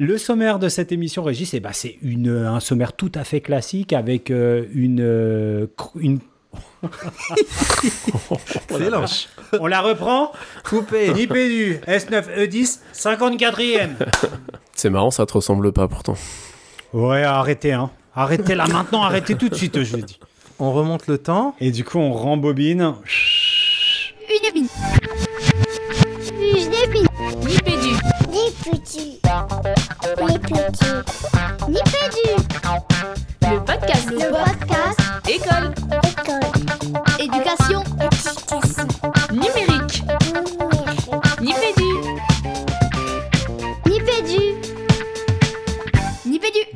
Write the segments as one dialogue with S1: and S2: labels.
S1: Le sommaire de cette émission, Régis, eh ben, c'est une, un sommaire tout à fait classique avec euh, une, euh, une...
S2: Excellent.
S1: On la reprend
S2: Coupé.
S1: Nipédu, S9E10, 54e.
S3: C'est marrant, ça te ressemble pas pourtant.
S1: Ouais, arrêtez, hein. Arrêtez là maintenant, arrêtez tout de suite, je vous dis.
S2: On remonte le temps.
S1: Et du coup, on rembobine.
S4: Une bine. Une Des petits. Les petits. Nipédu.
S5: Le podcast.
S4: Le podcast.
S5: École.
S4: École.
S5: Éducation.
S4: Éducation.
S5: Numérique.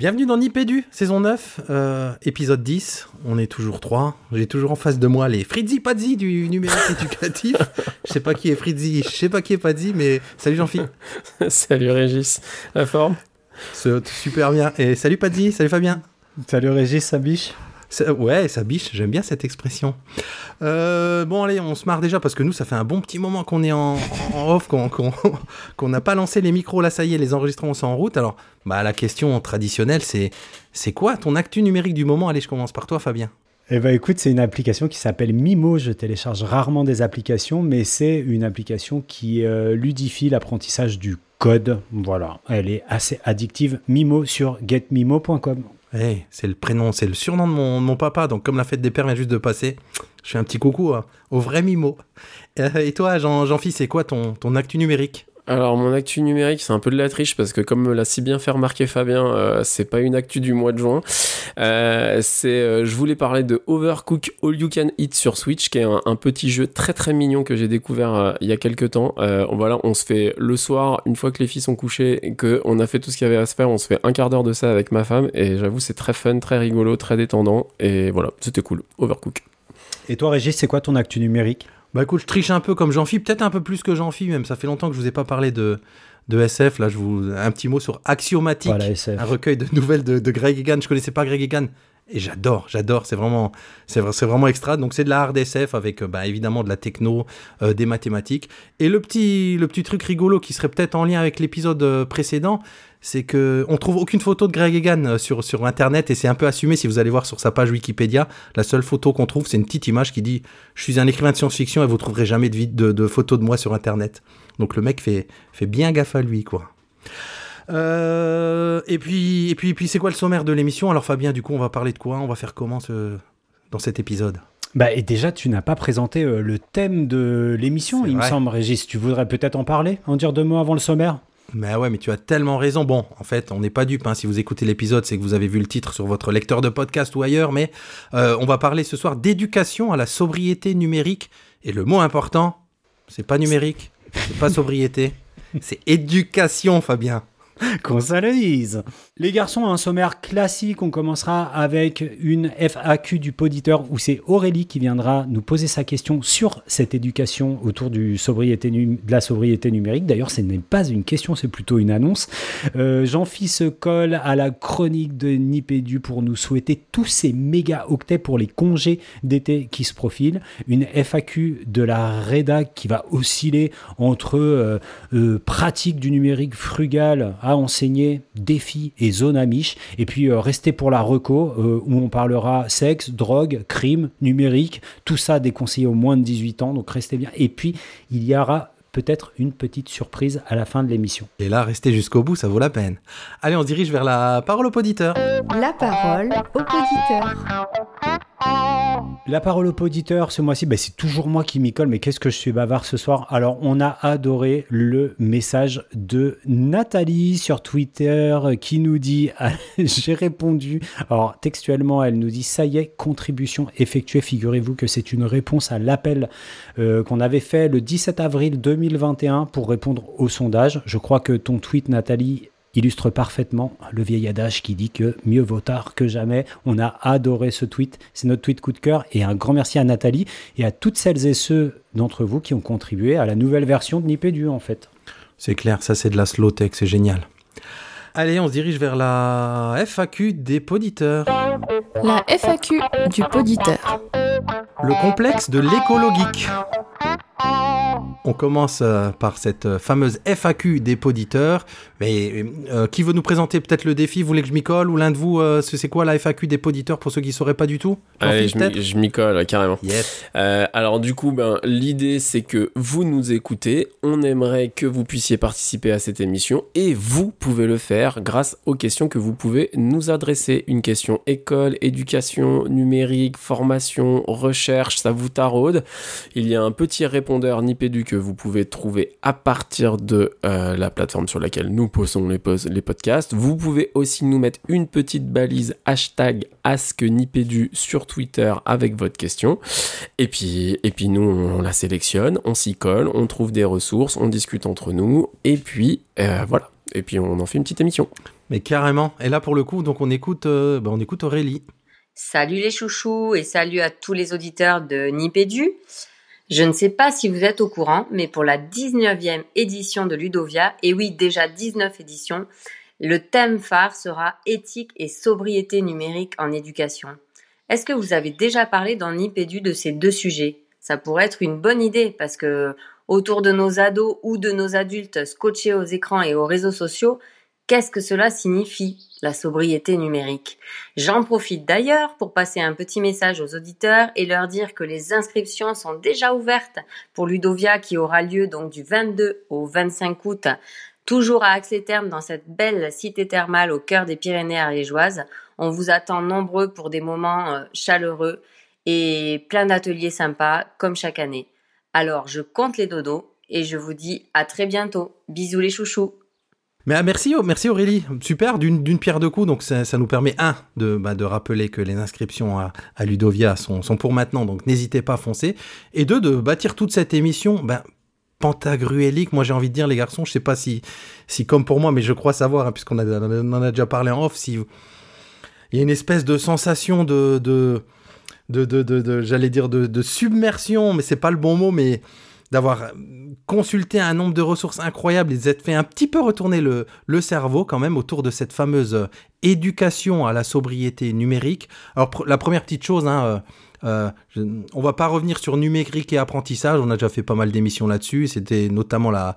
S2: Bienvenue dans Nipédu, saison 9, euh, épisode 10. On est toujours 3. J'ai toujours en face de moi les Fritzi Pazzi du numérique éducatif. Je sais pas qui est Fritzi, je sais pas qui est Pazzi, mais salut Jean-Philippe.
S3: Salut Régis, la forme?
S2: C'est super bien. Et salut Pazzi, salut Fabien.
S1: Salut Régis, ça biche?
S2: Ouais, ça biche, j'aime bien cette expression. Euh, bon, allez, on se marre déjà parce que nous, ça fait un bon petit moment qu'on est en, off, qu'on n'a pas lancé les micros. Là, ça y est, les enregistrements sont en route. Alors, bah, la question traditionnelle, c'est c'est quoi ton actu numérique du moment? Allez, je commence par toi, Fabien.
S1: Eh ben écoute, c'est une application qui s'appelle Mimo. Je télécharge rarement des applications, mais c'est une application qui euh, ludifie l'apprentissage du code. Voilà, elle est assez addictive. Mimo sur getmimo.com.
S2: C'est le prénom, c'est le surnom de mon, papa. Donc, comme la fête des pères vient juste de passer, je fais un petit coucou hein, au vrai Mimo. Euh, et toi, Jean- Jean-Philippe, c'est quoi ton, ton actu numérique?
S3: Alors mon actu numérique c'est un peu de la triche parce que comme me l'a si bien fait remarquer Fabien, euh, c'est pas une actu du mois de juin. Euh, c'est, euh, je voulais parler de Overcook All You Can Eat sur Switch, qui est un, petit jeu très très mignon que j'ai découvert il y a quelques temps. Voilà, on se fait le soir, une fois que les filles sont couchées et que on a fait tout ce qu'il y avait à se faire, on se fait un quart d'heure de ça avec ma femme et j'avoue c'est très fun, très rigolo, très détendant et voilà, c'était cool. Overcook.
S1: Et toi, Régis, c'est quoi ton actu numérique?
S2: Bah écoute, je triche un peu comme Jean-Philippe, peut-être un peu plus que Jean-Philippe, même. Ça fait longtemps que je vous ai pas parlé de, de SF. Là, je vous un petit mot sur Axiomatique,
S1: Voilà,
S2: un recueil de nouvelles de, de Greg Egan. Je connaissais pas Greg Egan. Et j'adore, j'adore, c'est vraiment, c'est vra- c'est vraiment extra. Donc c'est de la hard SF avec, euh, bah, évidemment, de la techno, euh, des mathématiques. Et le petit, le petit truc rigolo qui serait peut-être en lien avec l'épisode euh, précédent, c'est que on trouve aucune photo de Greg Egan euh, sur, sur Internet et c'est un peu assumé si vous allez voir sur sa page Wikipédia. La seule photo qu'on trouve, c'est une petite image qui dit Je suis un écrivain de science-fiction et vous trouverez jamais de, de, de photos de moi sur Internet. Donc le mec fait, fait bien gaffe à lui, quoi. Euh, et puis, et puis, et puis c'est quoi le sommaire de l'émission? Alors Fabien, du coup, on va parler de quoi? On va faire comment ce- dans cet épisode?
S1: Bah, et déjà, tu n'as pas présenté euh, le thème de l'émission, il me semble, Régis. Tu voudrais peut-être en parler? En dire deux mots avant le sommaire?
S2: Mais ouais, mais tu as tellement raison. Bon, en fait, on n'est pas dupe. hein. Si vous écoutez l'épisode, c'est que vous avez vu le titre sur votre lecteur de podcast ou ailleurs. Mais euh, on va parler ce soir d'éducation à la sobriété numérique. Et le mot important, c'est pas numérique, c'est pas sobriété, c'est éducation, Fabien.
S1: Qu'on se le dise. Les garçons, un sommaire classique. On commencera avec une FAQ du poditeur où c'est Aurélie qui viendra nous poser sa question sur cette éducation autour du sobriété de la sobriété numérique. D'ailleurs, ce n'est pas une question, c'est plutôt une annonce. Euh, Jean-Phi se colle à la chronique de Nipédu pour nous souhaiter tous ces méga octets pour les congés d'été qui se profilent. Une FAQ de la REDA qui va osciller entre euh, euh, pratique du numérique frugal enseigner, défis et zone amiche. Et puis euh, restez pour la reco euh, où on parlera sexe, drogue, crime, numérique, tout ça déconseillé aux moins de 18 ans. Donc restez bien. Et puis il y aura peut-être une petite surprise à la fin de l'émission.
S2: Et là, restez jusqu'au bout, ça vaut la peine. Allez, on se dirige vers la parole au poditeur.
S6: La parole au poditeur.
S1: La parole au poditeur ce mois-ci, ben, c'est toujours moi qui m'y colle, mais qu'est-ce que je suis bavard ce soir? Alors, on a adoré le message de Nathalie sur Twitter qui nous dit J'ai répondu. Alors, textuellement, elle nous dit Ça y est, contribution effectuée. Figurez-vous que c'est une réponse à l'appel euh, qu'on avait fait le 17 avril 2021 pour répondre au sondage. Je crois que ton tweet, Nathalie, illustre parfaitement le vieil adage qui dit que mieux vaut tard que jamais. On a adoré ce tweet, c'est notre tweet coup de cœur et un grand merci à Nathalie et à toutes celles et ceux d'entre vous qui ont contribué à la nouvelle version de Nipédu en fait.
S2: C'est clair, ça c'est de la slow tech, c'est génial. Allez, on se dirige vers la FAQ des poditeurs.
S6: La FAQ du poditeur.
S2: Le complexe de l'écologique. On commence euh, par cette euh, fameuse FAQ des poditeurs. Mais euh, qui veut nous présenter peut-être le défi? Vous voulez que je m'y colle? Ou l'un de vous, euh, c'est quoi la FAQ des poditeurs pour ceux qui ne sauraient pas du tout?
S3: Allez, je m'y-
S2: peut-être?
S3: je m'y colle carrément.
S2: Yes.
S3: Euh, alors du coup, ben, l'idée c'est que vous nous écoutez, on aimerait que vous puissiez participer à cette émission et vous pouvez le faire grâce aux questions que vous pouvez nous adresser. Une question école, éducation, numérique, formation, recherche, ça vous taraude. Il y a un petit répondeur Nipédu que vous pouvez trouver à partir de euh, la plateforme sur laquelle nous postons les, pos- les podcasts. Vous pouvez aussi nous mettre une petite balise hashtag AskNipédu sur Twitter avec votre question. Et puis, et puis nous, on la sélectionne, on s'y colle, on trouve des ressources, on discute entre nous, et puis euh, voilà. Et puis on en fait une petite émission.
S2: Mais carrément. Et là, pour le coup, donc on écoute, euh, bah, on écoute Aurélie.
S7: Salut les chouchous et salut à tous les auditeurs de Nipédu. Je ne sais pas si vous êtes au courant, mais pour la 19e édition de Ludovia, et oui, déjà 19 éditions, le thème phare sera éthique et sobriété numérique en éducation. Est-ce que vous avez déjà parlé dans Nipédu de ces deux sujets? Ça pourrait être une bonne idée parce que autour de nos ados ou de nos adultes scotchés aux écrans et aux réseaux sociaux, qu'est-ce que cela signifie, la sobriété numérique? J'en profite d'ailleurs pour passer un petit message aux auditeurs et leur dire que les inscriptions sont déjà ouvertes pour Ludovia qui aura lieu donc du 22 au 25 août, toujours à Axe-les-Thermes dans cette belle cité thermale au cœur des Pyrénées ariégeoises. On vous attend nombreux pour des moments euh, chaleureux et plein d'ateliers sympas comme chaque année. Alors je compte les dodos et je vous dis à très bientôt. Bisous les chouchous.
S2: Mais ah, merci, merci Aurélie. Super, d'une pierre deux coups. Donc ça, nous permet, un, de, bah, de rappeler que les inscriptions à, à Ludovia sont, sont pour maintenant. Donc n'hésitez pas à foncer. Et deux, de bâtir toute cette émission ben, pantagruélique. Moi, j'ai envie de dire, les garçons, je sais pas si, si comme pour moi, mais je crois savoir, hein, puisqu'on en a déjà parlé en off, si il y a une espèce de sensation de, de, de, de, j'allais dire, de submersion, mais c'est pas le bon mot, mais d'avoir consulté un nombre de ressources incroyables. Et d'être fait un petit peu retourner le, le cerveau quand même autour de cette fameuse euh, éducation à la sobriété numérique. Alors la première petite chose, hein, euh, euh, je- on va pas revenir sur numérique et apprentissage, on a déjà fait pas mal d'émissions là-dessus, c'était notamment la-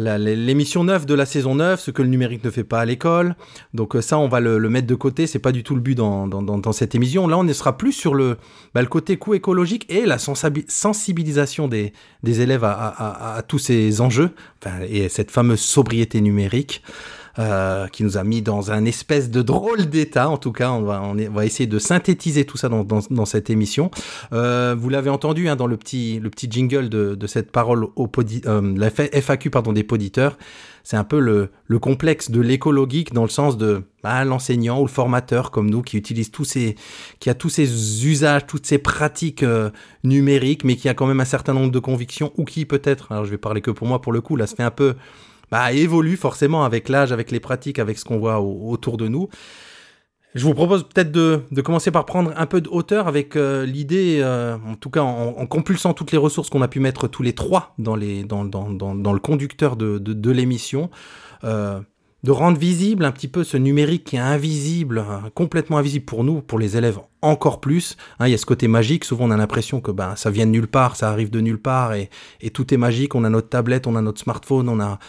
S2: l'émission 9 de la saison 9, ce que le numérique ne fait pas à l'école. Donc euh, ça, on va le, mettre de côté, c'est pas du tout le but dans, dans, cette émission. Là, on ne sera plus sur le, bah, le côté coût écologique et la sensibilisation des, élèves à- à tous ces enjeux, enfin, et cette fameuse sobriété numérique. Euh, qui nous a mis dans un espèce de drôle d'état. En tout cas, on va, on va essayer de synthétiser tout ça dans, dans, dans cette émission. Euh, vous l'avez entendu hein, dans le petit, le petit jingle de, de cette parole au podi, euh, la FAQ pardon, des poditeurs. C'est un peu le, le complexe de l'écologique dans le sens de bah, l'enseignant ou le formateur comme nous qui utilise tous ces, qui a tous ces usages, toutes ces pratiques euh, numériques, mais qui a quand même un certain nombre de convictions ou qui peut-être, alors je vais parler que pour moi pour le coup, là, se fait un peu bah, évolue forcément avec l'âge, avec les pratiques, avec ce qu'on voit au- autour de nous. Je vous propose peut-être de, commencer par prendre un peu de hauteur avec euh, l'idée, euh, en tout cas en, compulsant toutes les ressources qu'on a pu mettre tous les trois dans, le conducteur de, l'émission, euh, de rendre visible un petit peu ce numérique qui est invisible, hein, complètement invisible pour nous, pour les élèves encore plus. Hein, il y a ce côté magique, souvent on a l'impression que ben, ça vient de nulle part, ça arrive de nulle part et tout est magique. On a notre tablette, on a notre smartphone, on a,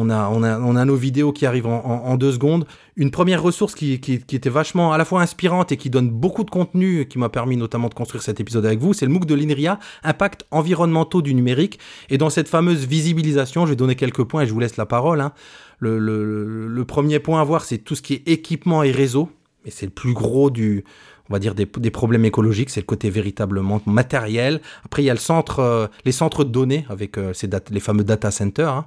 S2: on a, on a, on a nos vidéos qui arrivent en, deux secondes. Une première ressource qui, qui, était vachement à la fois inspirante et qui donne beaucoup de contenu, qui m'a permis notamment de construire cet épisode avec vous, c'est le MOOC de l'INRIA, Impact environnementaux du numérique. Et dans cette fameuse visibilisation, je vais donner quelques points et je vous laisse la parole. hein. Le, le- le- le premier point à voir, c'est tout ce qui est équipement et réseau. Et c'est le plus gros du, on va dire, des, problèmes écologiques, c'est le côté véritablement matériel. Après, il y a le centre, euh, les centres de données avec euh, ces les fameux data centers. hein.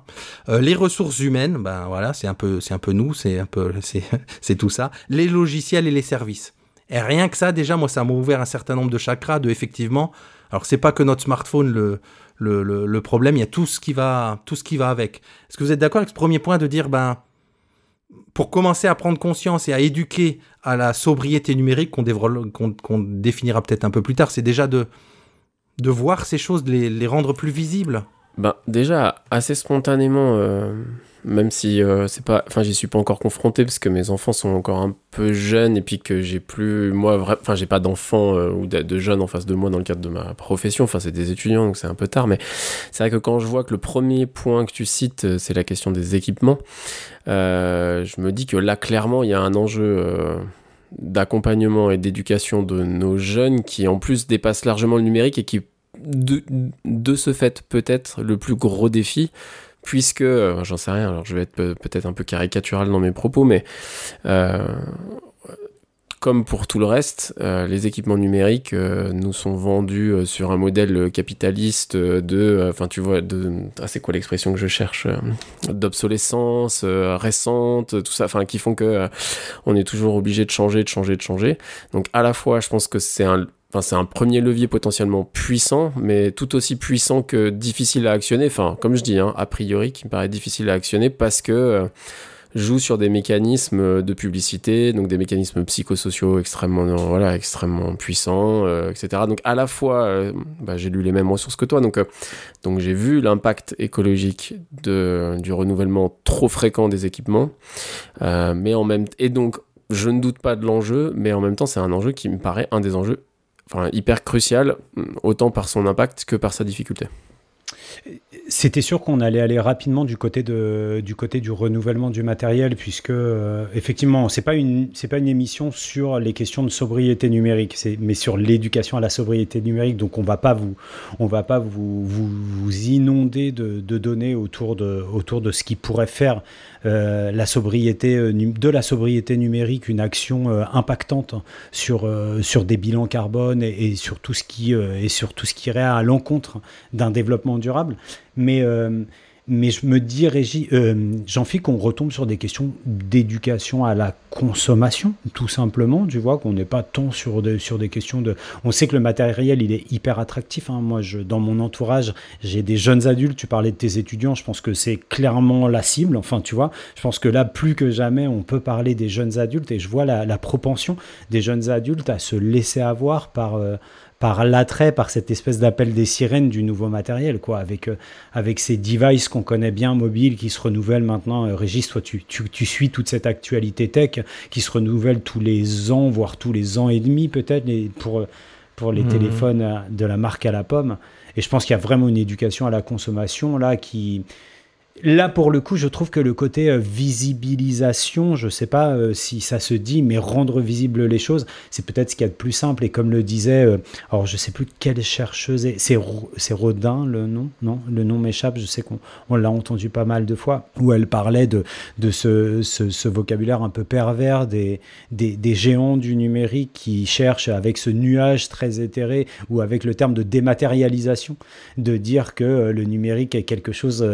S2: Euh, les ressources humaines, ben voilà, c'est un peu, c'est un peu nous, c'est un peu, c'est tout ça. Les logiciels et les services. Et rien que ça, déjà, moi, ça m'a ouvert un certain nombre de chakras, de effectivement. Alors, c'est pas que notre smartphone le, le, le, le problème, il y a tout ce qui va, tout ce qui va avec. Est-ce que vous êtes d'accord avec ce premier point de dire, ben, pour commencer à prendre conscience et à éduquer à la sobriété numérique qu'on définira peut-être un peu plus tard, c'est déjà de, voir ces choses, de les, les rendre plus visibles.
S3: Ben, déjà, assez spontanément, euh, même si euh, c'est pas, enfin, j'y suis pas encore confronté parce que mes enfants sont encore un peu jeunes et puis que j'ai plus, moi, enfin, j'ai pas d'enfants euh, ou de, jeunes en face de moi dans le cadre de ma profession. Enfin, c'est des étudiants, donc c'est un peu tard. Mais c'est vrai que quand je vois que le premier point que tu cites, euh, c'est la question des équipements, je me dis que là, clairement, il y a un enjeu. d'accompagnement et d'éducation de nos jeunes qui en plus dépasse largement le numérique et qui de, de ce fait peut-être le plus gros défi puisque euh, j'en sais rien alors je vais être pe- peut-être un peu caricatural dans mes propos mais euh, comme pour tout le reste, euh, les équipements numériques euh, nous sont vendus euh, sur un modèle capitaliste euh, de, enfin tu vois, de, ah, c'est quoi l'expression que je cherche, d'obsolescence récente, tout ça, enfin qui font que on est toujours obligé de changer, de changer, de changer. Donc à la fois, je pense que c'est un Enfin, c'est un premier levier potentiellement puissant, mais tout aussi puissant que difficile à actionner. Enfin, comme je dis, hein, a priori, qui me paraît difficile à actionner parce que euh, joue sur des mécanismes de publicité, donc des mécanismes psychosociaux extrêmement, voilà, extrêmement puissants, euh, etc. Donc à la fois, euh, bah, j'ai lu les mêmes ressources que toi, donc, donc j'ai vu l'impact écologique du renouvellement trop fréquent des équipements, mais en même et donc je ne doute pas de l'enjeu, mais en même temps c'est un enjeu qui me paraît un des enjeux enfin, hyper crucial, autant par son impact que par sa difficulté.
S1: C'était sûr qu'on allait aller rapidement du côté, du côté du renouvellement du matériel, puisque euh, effectivement, c'est pas une pas une émission sur les questions de sobriété numérique, mais sur l'éducation à la sobriété numérique. Donc on va pas vous on va pas vous vous, inonder de, de données autour de autour de ce qui pourrait faire la sobriété euh, de la sobriété numérique une action euh, impactante sur euh, des bilans carbone et, sur tout ce qui euh, et sur tout ce qui irait à l'encontre d'un développement durable. Mais, euh, mais je me dis, Régie, euh, Jean-Philippe, qu'on retombe sur des questions d'éducation à la consommation, tout simplement. Tu vois, qu'on n'est pas tant sur, sur des questions de. On sait que le matériel, il est hyper attractif. hein. Moi, je, dans mon entourage, j'ai des jeunes adultes. Tu parlais de tes étudiants. Je pense que c'est clairement la cible. Enfin, tu vois, je pense que là, plus que jamais, on peut parler des jeunes adultes et je vois la, la propension des jeunes adultes à se laisser avoir par. euh, par l'attrait, par cette espèce d'appel des sirènes du nouveau matériel, quoi, avec, euh, avec ces devices qu'on connaît bien, mobiles, qui se renouvellent maintenant. Euh, Régis, toi, tu, tu, tu suis toute cette actualité tech qui se renouvelle tous les ans, voire tous les ans et demi, peut-être, pour, euh, pour les
S2: Mhm.
S1: téléphones euh, de la marque à la pomme. Et je pense qu'il y a vraiment une éducation à la consommation, là, qui... Là, pour le coup, je trouve que le côté euh, visibilisation, je ne sais pas euh, si ça se dit, mais rendre visible les choses, c'est peut-être ce qu'il y a de plus simple. Et comme le disait, euh, alors je ne sais plus quelle chercheuse, est- c'est c'est Rodin le nom Non, le nom m'échappe, je sais qu'on on l'a entendu pas mal de fois, où elle parlait de, de ce, ce- vocabulaire un peu pervers des, des, des géants du numérique qui cherchent avec ce nuage très éthéré ou avec le terme de dématérialisation, de dire que le numérique est quelque chose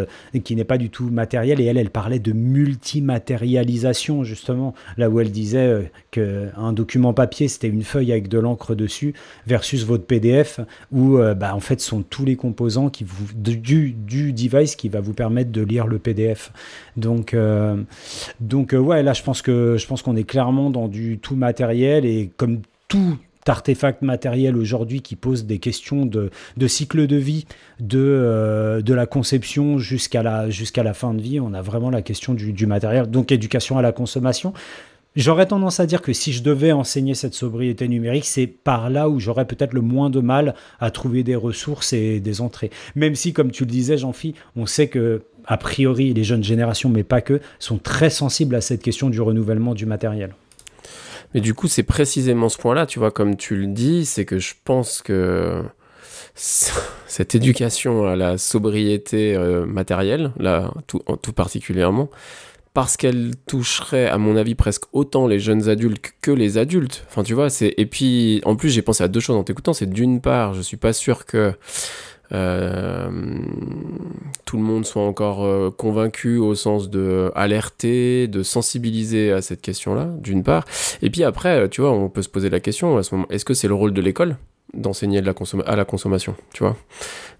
S1: qui n'est pas du tout matériel. Et elle, elle parlait de multimatérialisation, justement, là où elle disait euh, qu'un document papier, c'était une feuille avec de l'encre dessus, versus votre PDF, où euh, bah, en fait, sont tous les composants qui vous, du, du device qui va vous permettre de lire le PDF. Donc, euh, donc euh, ouais, là, je pense que je pense qu'on est clairement dans du tout matériel et comme tout artefact matériel aujourd'hui qui pose des questions de, de cycle de vie, de, euh, de la conception jusqu'à la, jusqu'à la fin de vie. On a vraiment la question du, du matériel, donc éducation à la consommation. J'aurais tendance à dire que si je devais enseigner cette sobriété numérique, c'est par là où j'aurais peut-être le moins de mal à trouver des ressources et des entrées. Même si, comme tu le disais, Jean-Phi, on sait que, a priori, les jeunes générations, mais pas que, sont très sensibles à cette question du renouvellement du matériel.
S3: Mais du coup, c'est précisément ce point-là, tu vois, comme tu le dis, c'est que je pense que cette éducation à la sobriété euh, matérielle, là, tout, tout particulièrement, parce qu'elle toucherait, à mon avis, presque autant les jeunes adultes que les adultes. Enfin, tu vois, c'est. Et puis, en plus, j'ai pensé à deux choses en t'écoutant. C'est d'une part, je suis pas sûr que. Euh, tout le monde soit encore euh, convaincu au sens de alerter, de sensibiliser à cette question-là, d'une part. Et puis après, euh, tu vois, on peut se poser la question à ce moment, est-ce que c'est le rôle de l'école d'enseigner de à la consommation, tu vois?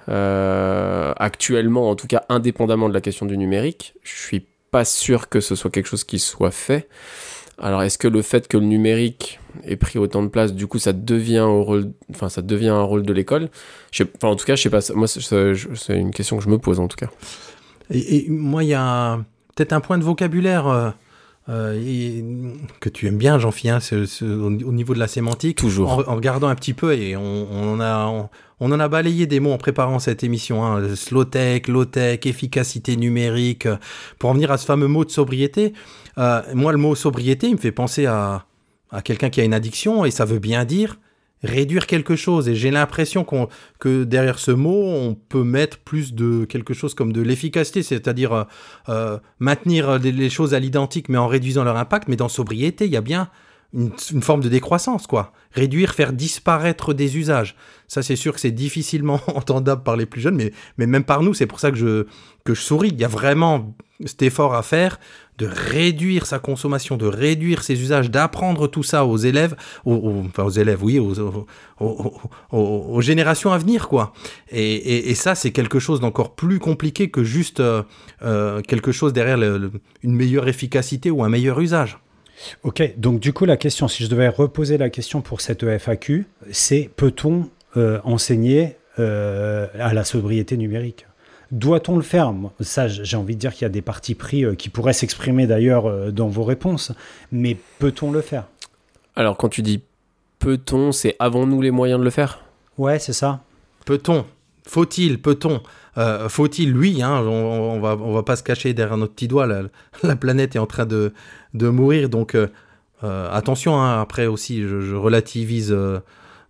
S3: Euh, Actuellement, en tout cas, indépendamment de la question du numérique, je suis pas sûr que ce soit quelque chose qui soit fait. Alors, est-ce que le fait que le numérique ait pris autant de place, du coup, ça devient au rôle, enfin, ça devient un rôle de l'école Enfin, en tout cas, je sais pas. Moi, c'est- une question que je me pose, en tout cas.
S2: Et, et moi, il y a. peut-être un point de vocabulaire euh, euh, et- que tu aimes bien, Jean-Philippe, hein, au, au niveau de la sémantique.
S3: Toujours.
S2: En, en regardant un petit peu, et on, on en a, on, on en a balayé des mots en préparant cette émission. Hein, slow tech, low tech, efficacité numérique. Pour en venir à ce fameux mot de sobriété, euh, moi, le mot sobriété, il me fait penser à, à quelqu'un qui a une addiction, et ça veut bien dire réduire quelque chose. Et j'ai l'impression que derrière ce mot, on peut mettre plus de quelque chose comme de l'efficacité, c'est-à-dire euh, euh, maintenir les, les choses à l'identique, mais en réduisant leur impact. Mais dans sobriété, il y a bien une, une forme de décroissance, quoi. Réduire, faire disparaître des usages. Ça, c'est sûr que c'est difficilement entendable par les plus jeunes, mais, mais même par nous, c'est pour ça que je, que je souris. Il y a vraiment cet effort à faire de réduire sa consommation, de réduire ses usages, d'apprendre tout ça aux élèves, aux, enfin aux élèves, oui, aux, générations à venir, quoi. Et, ça, c'est quelque chose d'encore plus compliqué que juste euh, euh, quelque chose derrière une meilleure efficacité ou un meilleur usage.
S1: Ok, donc du coup, la question, si je devais reposer la question pour cette FAQ, c'est peut-on euh, enseigner à la sobriété numérique? Doit-on le faire? Ça, j'ai envie de dire qu'il y a des partis pris euh, qui pourraient s'exprimer d'ailleurs euh, dans vos réponses, mais peut-on le faire?
S3: Alors, quand tu dis peut-on, c'est avons-nous les moyens de le faire?
S1: Ouais, c'est ça.
S2: Peut-on? Faut-il? Peut-on? Euh, Faut-il? Oui, hein, on, on va, on va pas se cacher derrière notre petit doigt. La, la planète est en train de, de mourir, donc euh, attention. hein, après aussi, je, je relativise euh,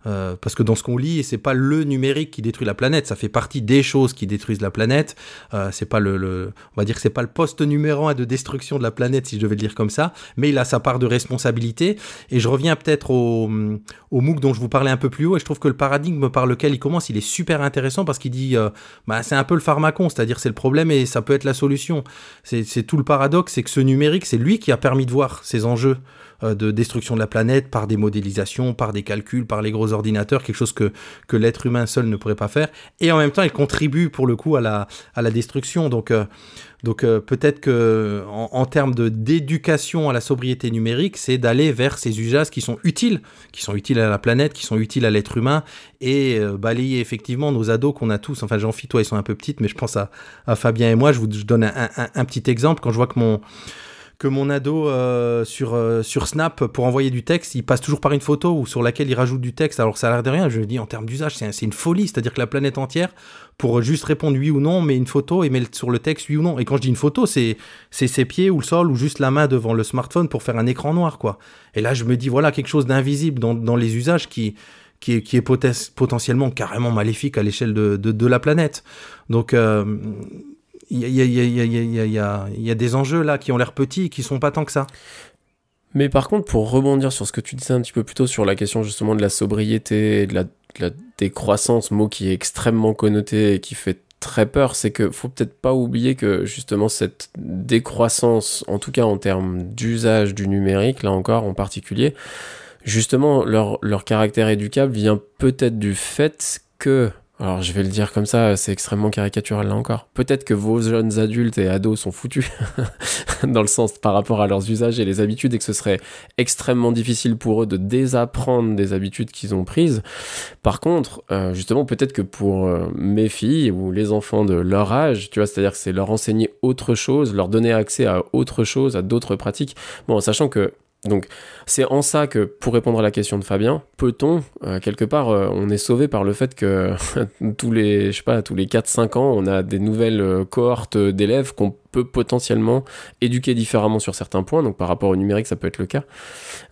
S2: euh, parce que dans ce qu'on lit, c'est pas le numérique qui détruit la planète. Ça fait partie des choses qui détruisent la planète. Euh, c'est pas le, on va dire que c'est pas le poste numéro un de destruction de la planète, si je devais le dire comme ça. Mais il a sa part de responsabilité. Et je reviens peut-être au, MOOC dont je vous parlais un peu plus haut, et je trouve que le paradigme par lequel il commence, il est super intéressant parce qu'il dit, euh, bah, c'est un peu le pharmacon, c'est-à-dire c'est le problème et ça peut être la solution. C'est tout le paradoxe, c'est que ce numérique, c'est lui qui a permis de voir ces enjeux de destruction de la planète par des modélisations, par des calculs, par les gros ordinateurs, quelque chose que, que l'être humain seul ne pourrait pas faire. Et en même temps, il contribue pour le coup à la, à la destruction. Donc, euh, donc euh, peut-être que en, termes de d'éducation à la sobriété numérique, c'est d'aller vers ces usages qui sont utiles, qui sont utiles à la planète, qui sont utiles à l'être humain, et euh, balayer effectivement nos ados qu'on a tous. Enfin, Jean-Phi, toi, ils sont un peu petites, mais je pense à, à Fabien et moi. Je vous je donne un, un- un petit exemple quand je vois que mon que mon ado euh, sur, euh, sur Snap, pour envoyer du texte, il passe toujours par une photo ou sur laquelle il rajoute du texte. Alors ça a l'air de rien, je dis en termes d'usage, c'est un- c'est une folie. C'est-à-dire que la planète entière, pour juste répondre oui ou non, met une photo et met sur le texte oui ou non. Et quand je dis une photo, c'est c'est ses pieds ou le sol ou juste la main devant le smartphone pour faire un écran noir, quoi. Et là, je me dis, voilà, quelque chose d'invisible dans, les usages qui, qui est, potentiellement carrément maléfique à l'échelle de, de, de la planète. Donc, euh, il y, a, des enjeux là qui ont l'air petits et qui sont pas tant que ça.
S3: Mais par contre, pour rebondir sur ce que tu disais un petit peu plus tôt sur la question justement de la sobriété, et de la, de la décroissance, mot qui est extrêmement connoté et qui fait très peur, c'est que faut peut-être pas oublier que justement cette décroissance, en tout cas en termes d'usage du numérique, là encore en particulier, justement leur, leur caractère éducable vient peut-être du fait que alors je vais le dire comme ça, c'est extrêmement caricatural là encore. Peut-être que vos jeunes adultes et ados sont foutus dans le sens par rapport à leurs usages et les habitudes et que ce serait extrêmement difficile pour eux de désapprendre des habitudes qu'ils ont prises. Par contre, euh, justement, peut-être que pour euh, mes filles ou les enfants de leur âge, tu vois, c'est-à-dire que c'est leur enseigner autre chose, leur donner accès à autre chose, à d'autres pratiques. Bon, sachant que donc, c'est en ça que, pour répondre à la question de Fabien, peut-on, euh, quelque part, euh, on est sauvé par le fait que tous les, tous les 4-5 ans, on a des nouvelles euh, cohortes d'élèves qu'on peut potentiellement éduquer différemment sur certains points. Donc, par rapport au numérique, ça peut être le cas.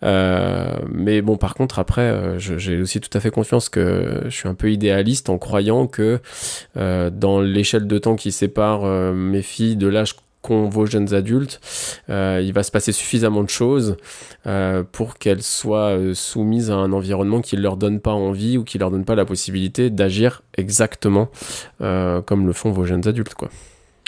S3: Mais bon, par contre, après, j'ai aussi tout à fait confiance que je suis un peu idéaliste en croyant que dans l'échelle de temps qui sépare mes filles de l'âge qu'ont vos jeunes adultes, euh, il va se passer suffisamment de choses euh, pour qu'elles soient euh, soumises à un environnement qui ne leur donne pas envie ou qui leur donne pas la possibilité d'agir exactement euh, comme le font vos jeunes adultes. Quoi.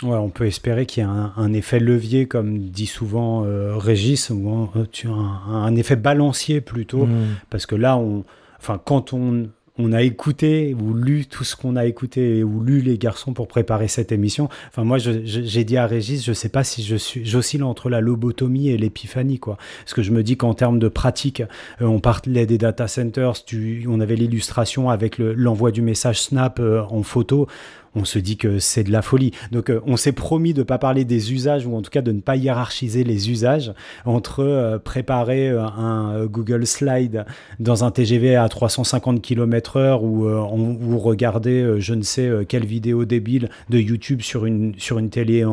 S1: Ouais, on peut espérer qu'il y ait un, un effet levier, comme dit souvent euh, Régis, ou un, tu- un- un effet balancier plutôt,
S2: Mmh.
S1: parce que là, on, enfin, quand on, on a écouté ou lu tout ce qu'on a écouté ou lu les garçons pour préparer cette émission, enfin, moi, j'ai dit à Régis, je sais pas si je suis, j'oscille entre la lobotomie et l'épiphanie, quoi. Parce que je me dis qu'en termes de pratique, euh, on parlait des data centers, on avait l'illustration avec le- l'envoi du message Snap euh, en photo on se dit que c'est de la folie. Donc euh, on s'est promis de ne pas parler des usages ou en tout cas de ne pas hiérarchiser les usages entre euh, préparer euh, un Google Slide dans un TGV à 350 km/h ou, regarder je ne sais quelle vidéo débile de YouTube sur une, sur une télé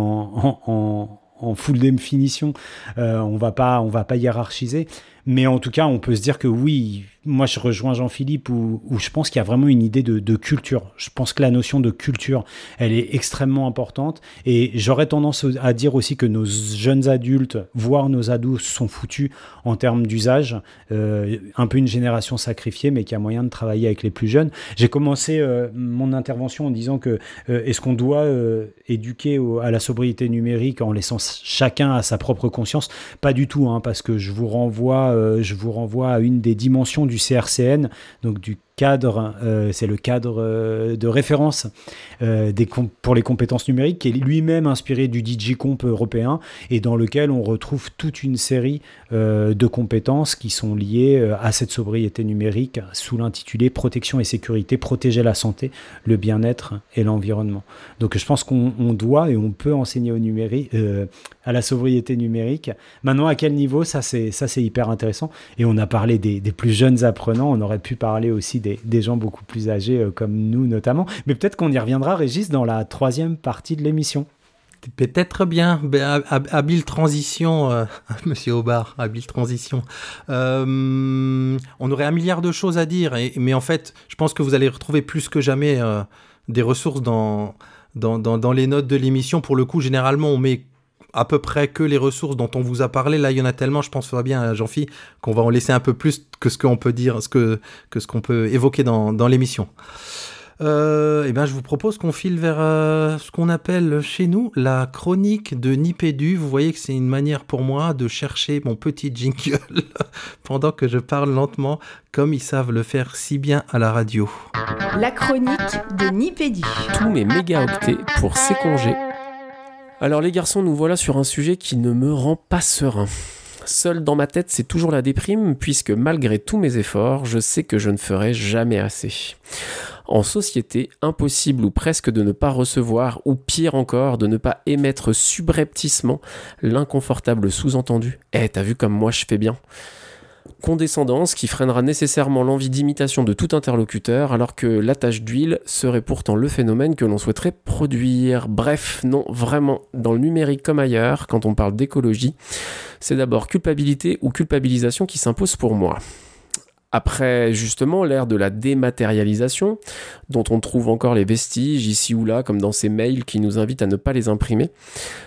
S1: en full définition. Euh, on va pas on va pas hiérarchiser. Mais en tout cas, on peut se dire que oui, moi je rejoins Jean-Philippe où, je pense qu'il y a vraiment une idée de, culture. Je pense que la notion de culture, elle est extrêmement importante. Et j'aurais tendance à dire aussi que nos jeunes adultes, voire nos ados, sont foutus en termes d'usage. Euh, un peu une génération sacrifiée, mais qui a moyen de travailler avec les plus jeunes. J'ai commencé euh, mon intervention en disant que euh, est-ce qu'on doit éduquer à la sobriété numérique en laissant chacun à sa propre conscience? Pas du tout, hein, parce que je vous renvoie, je vous renvoie à une des dimensions du CRCN, donc du cadre, euh, c'est le cadre euh, de référence euh, pour les compétences numériques, qui est lui-même inspiré du DigiComp européen et dans lequel on retrouve toute une série de compétences qui sont liées à cette sobriété numérique sous l'intitulé Protection et sécurité, protéger la santé, le bien-être et l'environnement. Donc je pense qu'on on doit et on peut enseigner au numérique, à la sobriété numérique. Maintenant, à quel niveau? Ça, c'est hyper intéressant. Et on a parlé des, des plus jeunes apprenants. On aurait pu parler aussi des gens beaucoup plus âgés, euh, comme nous notamment. Mais peut-être qu'on y reviendra, Régis, dans la troisième partie de l'émission.
S2: Peut-être bien. Hab- Habile transition, euh, monsieur Aubard, habile transition. Euh, on aurait un milliard de choses à dire, mais en fait, je pense que vous allez retrouver plus que jamais euh, des ressources dans, dans, dans les notes de l'émission. Pour le coup, généralement, on met à peu près que les ressources dont on vous a parlé. Là, il y en a tellement, je pense, Fabien, Jean-Phi, qu'on va en laisser un peu plus que ce qu'on peut dire, ce que, que ce qu'on peut évoquer dans, dans l'émission. Euh, eh ben, je vous propose qu'on file vers euh, ce qu'on appelle chez nous la chronique de Nipédu. Vous voyez que c'est une manière pour moi de chercher mon petit jingle pendant que je parle lentement, comme ils savent le faire si bien à la radio.
S6: La chronique de Nipédu.
S3: tous mes mégaoctets pour ces congés. Alors les garçons, nous voilà sur un sujet qui ne me rend pas serein. Seul dans ma tête, c'est toujours la déprime, puisque malgré tous mes efforts, je sais que je ne ferai jamais assez. En société, impossible ou presque de ne pas recevoir, ou pire encore, de ne pas émettre subrepticement l'inconfortable sous-entendu « Eh, t'as vu comme moi je fais bien ?» Condescendance qui freinera nécessairement l'envie d'imitation de tout interlocuteur, alors que l'attache d'huile serait pourtant le phénomène que l'on souhaiterait produire. Bref, non, vraiment, dans le numérique comme ailleurs, quand on parle d'écologie, c'est d'abord culpabilité ou culpabilisation qui s'impose pour moi. Après justement l'ère de la dématérialisation, dont on trouve encore les vestiges ici ou là, comme dans ces mails qui nous invitent à ne pas les imprimer,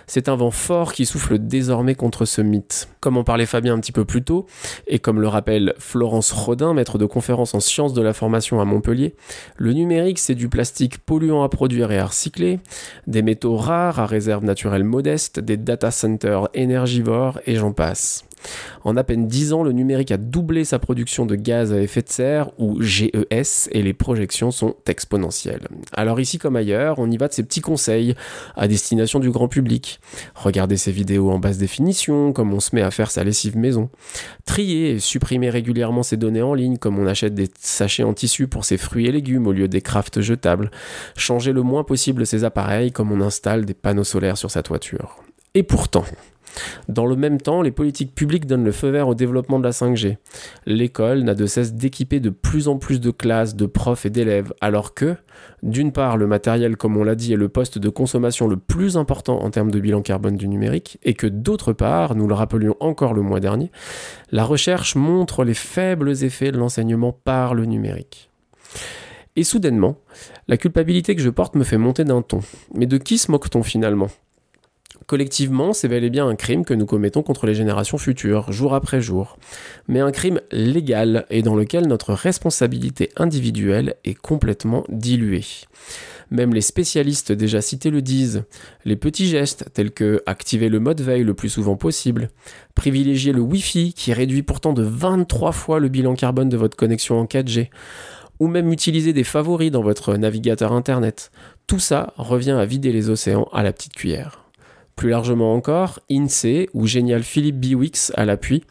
S3: c'est un vent fort qui souffle désormais contre ce mythe. Comme en parlait Fabien un petit peu plus tôt, et comme le rappelle Florence Rodin, maître de conférence en sciences de la formation à Montpellier, le numérique c'est du plastique polluant à produire et à recycler, des métaux rares à réserve naturelle modeste, des data centers énergivores et j'en passe. En à peine 10 ans, le numérique a doublé sa production de gaz à effet de serre, ou GES, et les projections sont exponentielles. Alors ici comme ailleurs, on y va de ces petits conseils à destination du grand public. Regardez ces vidéos en basse définition, comme on se met à faire sa lessive maison. Trier et supprimer régulièrement ses données en ligne, comme on achète des sachets en tissu pour ses fruits et légumes au lieu des crafts jetables. Changer le moins possible ses appareils, comme on installe des panneaux solaires sur sa toiture. Et pourtant, dans le même temps, les politiques publiques donnent le feu vert au développement de la 5G. L'école n'a de cesse d'équiper de plus en plus de classes, de profs et d'élèves, alors que, d'une part, le matériel, comme on l'a dit, est le poste de consommation le plus important en termes de bilan carbone du numérique, et que d'autre part, nous le rappelions encore le mois dernier, la recherche montre les faibles effets de l'enseignement par le numérique. Et soudainement, la culpabilité que je porte me fait monter d'un ton. Mais de qui se moque-t-on finalement? Collectivement, c'est bel et bien un crime que nous commettons contre les générations futures, jour après jour. Mais un crime légal et dans lequel notre responsabilité individuelle est complètement diluée. Même les spécialistes déjà cités le disent. Les petits gestes tels que activer le mode veille le plus souvent possible, privilégier le Wi-Fi qui réduit pourtant de 23 fois le bilan carbone de votre connexion en 4G, ou même utiliser des favoris dans votre navigateur internet. Tout ça revient à vider les océans à la petite cuillère. Plus largement encore, INSEE ou génial Philippe Biwix à l'appui,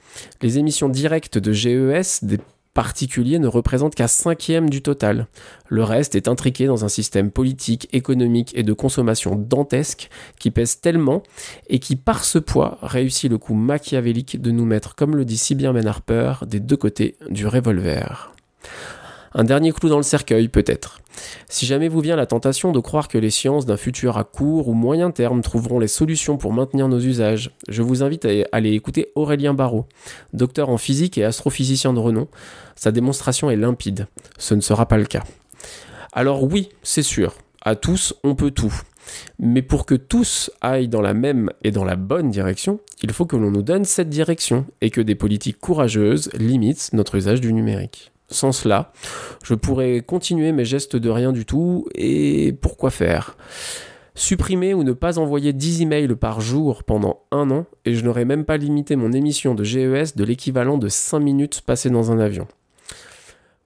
S3: les émissions directes de GES, des particulier ne représente qu'un cinquième du total. Le reste est intriqué dans un système politique, économique et de consommation dantesque qui pèse tellement et qui, par ce poids, réussit le coup machiavélique de nous mettre, comme le dit si bien Ben Harper, des deux côtés du revolver. Un dernier clou dans le cercueil, peut-être. Si jamais vous vient la tentation de croire que les sciences d'un futur à court ou moyen terme trouveront les solutions pour maintenir nos usages, je vous invite à aller écouter Aurélien Barraud, docteur en physique et astrophysicien de renom. Sa démonstration est limpide. Ce ne sera pas le cas. Alors oui, c'est sûr, à tous, on peut tout. Mais pour que tous aillent dans la même et dans la bonne direction, il faut que l'on nous donne cette direction et que des politiques courageuses limitent notre usage du numérique. Sans cela, je pourrais continuer mes gestes de rien du tout et pourquoi faire? Supprimer ou ne pas envoyer 10 emails par jour pendant un an et je n'aurais même pas limité mon émission de GES de l'équivalent de 5 minutes passées dans un avion.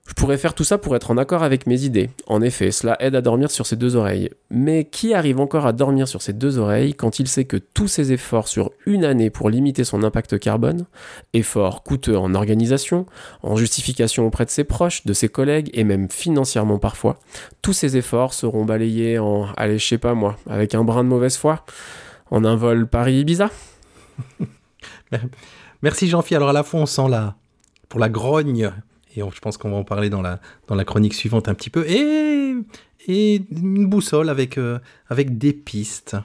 S3: Je pourrais faire tout ça pour être en accord avec mes idées. En effet, cela aide à dormir sur ses deux oreilles. Mais qui arrive encore à dormir sur ses deux oreilles quand il sait que tous ses efforts sur une année pour limiter son impact carbone, efforts coûteux en organisation, en justification auprès de ses proches, de ses collègues et même financièrement parfois, tous ces efforts seront balayés en, allez, je sais pas moi, avec un brin de mauvaise foi, en un vol Paris-Ibiza
S2: Merci Jean-Philippe. Alors à la fois, on sent la, pour la grogne, et on- je pense qu'on va en parler dans la, dans la chronique suivante un petit peu, et, et une boussole avec, euh, avec des pistes.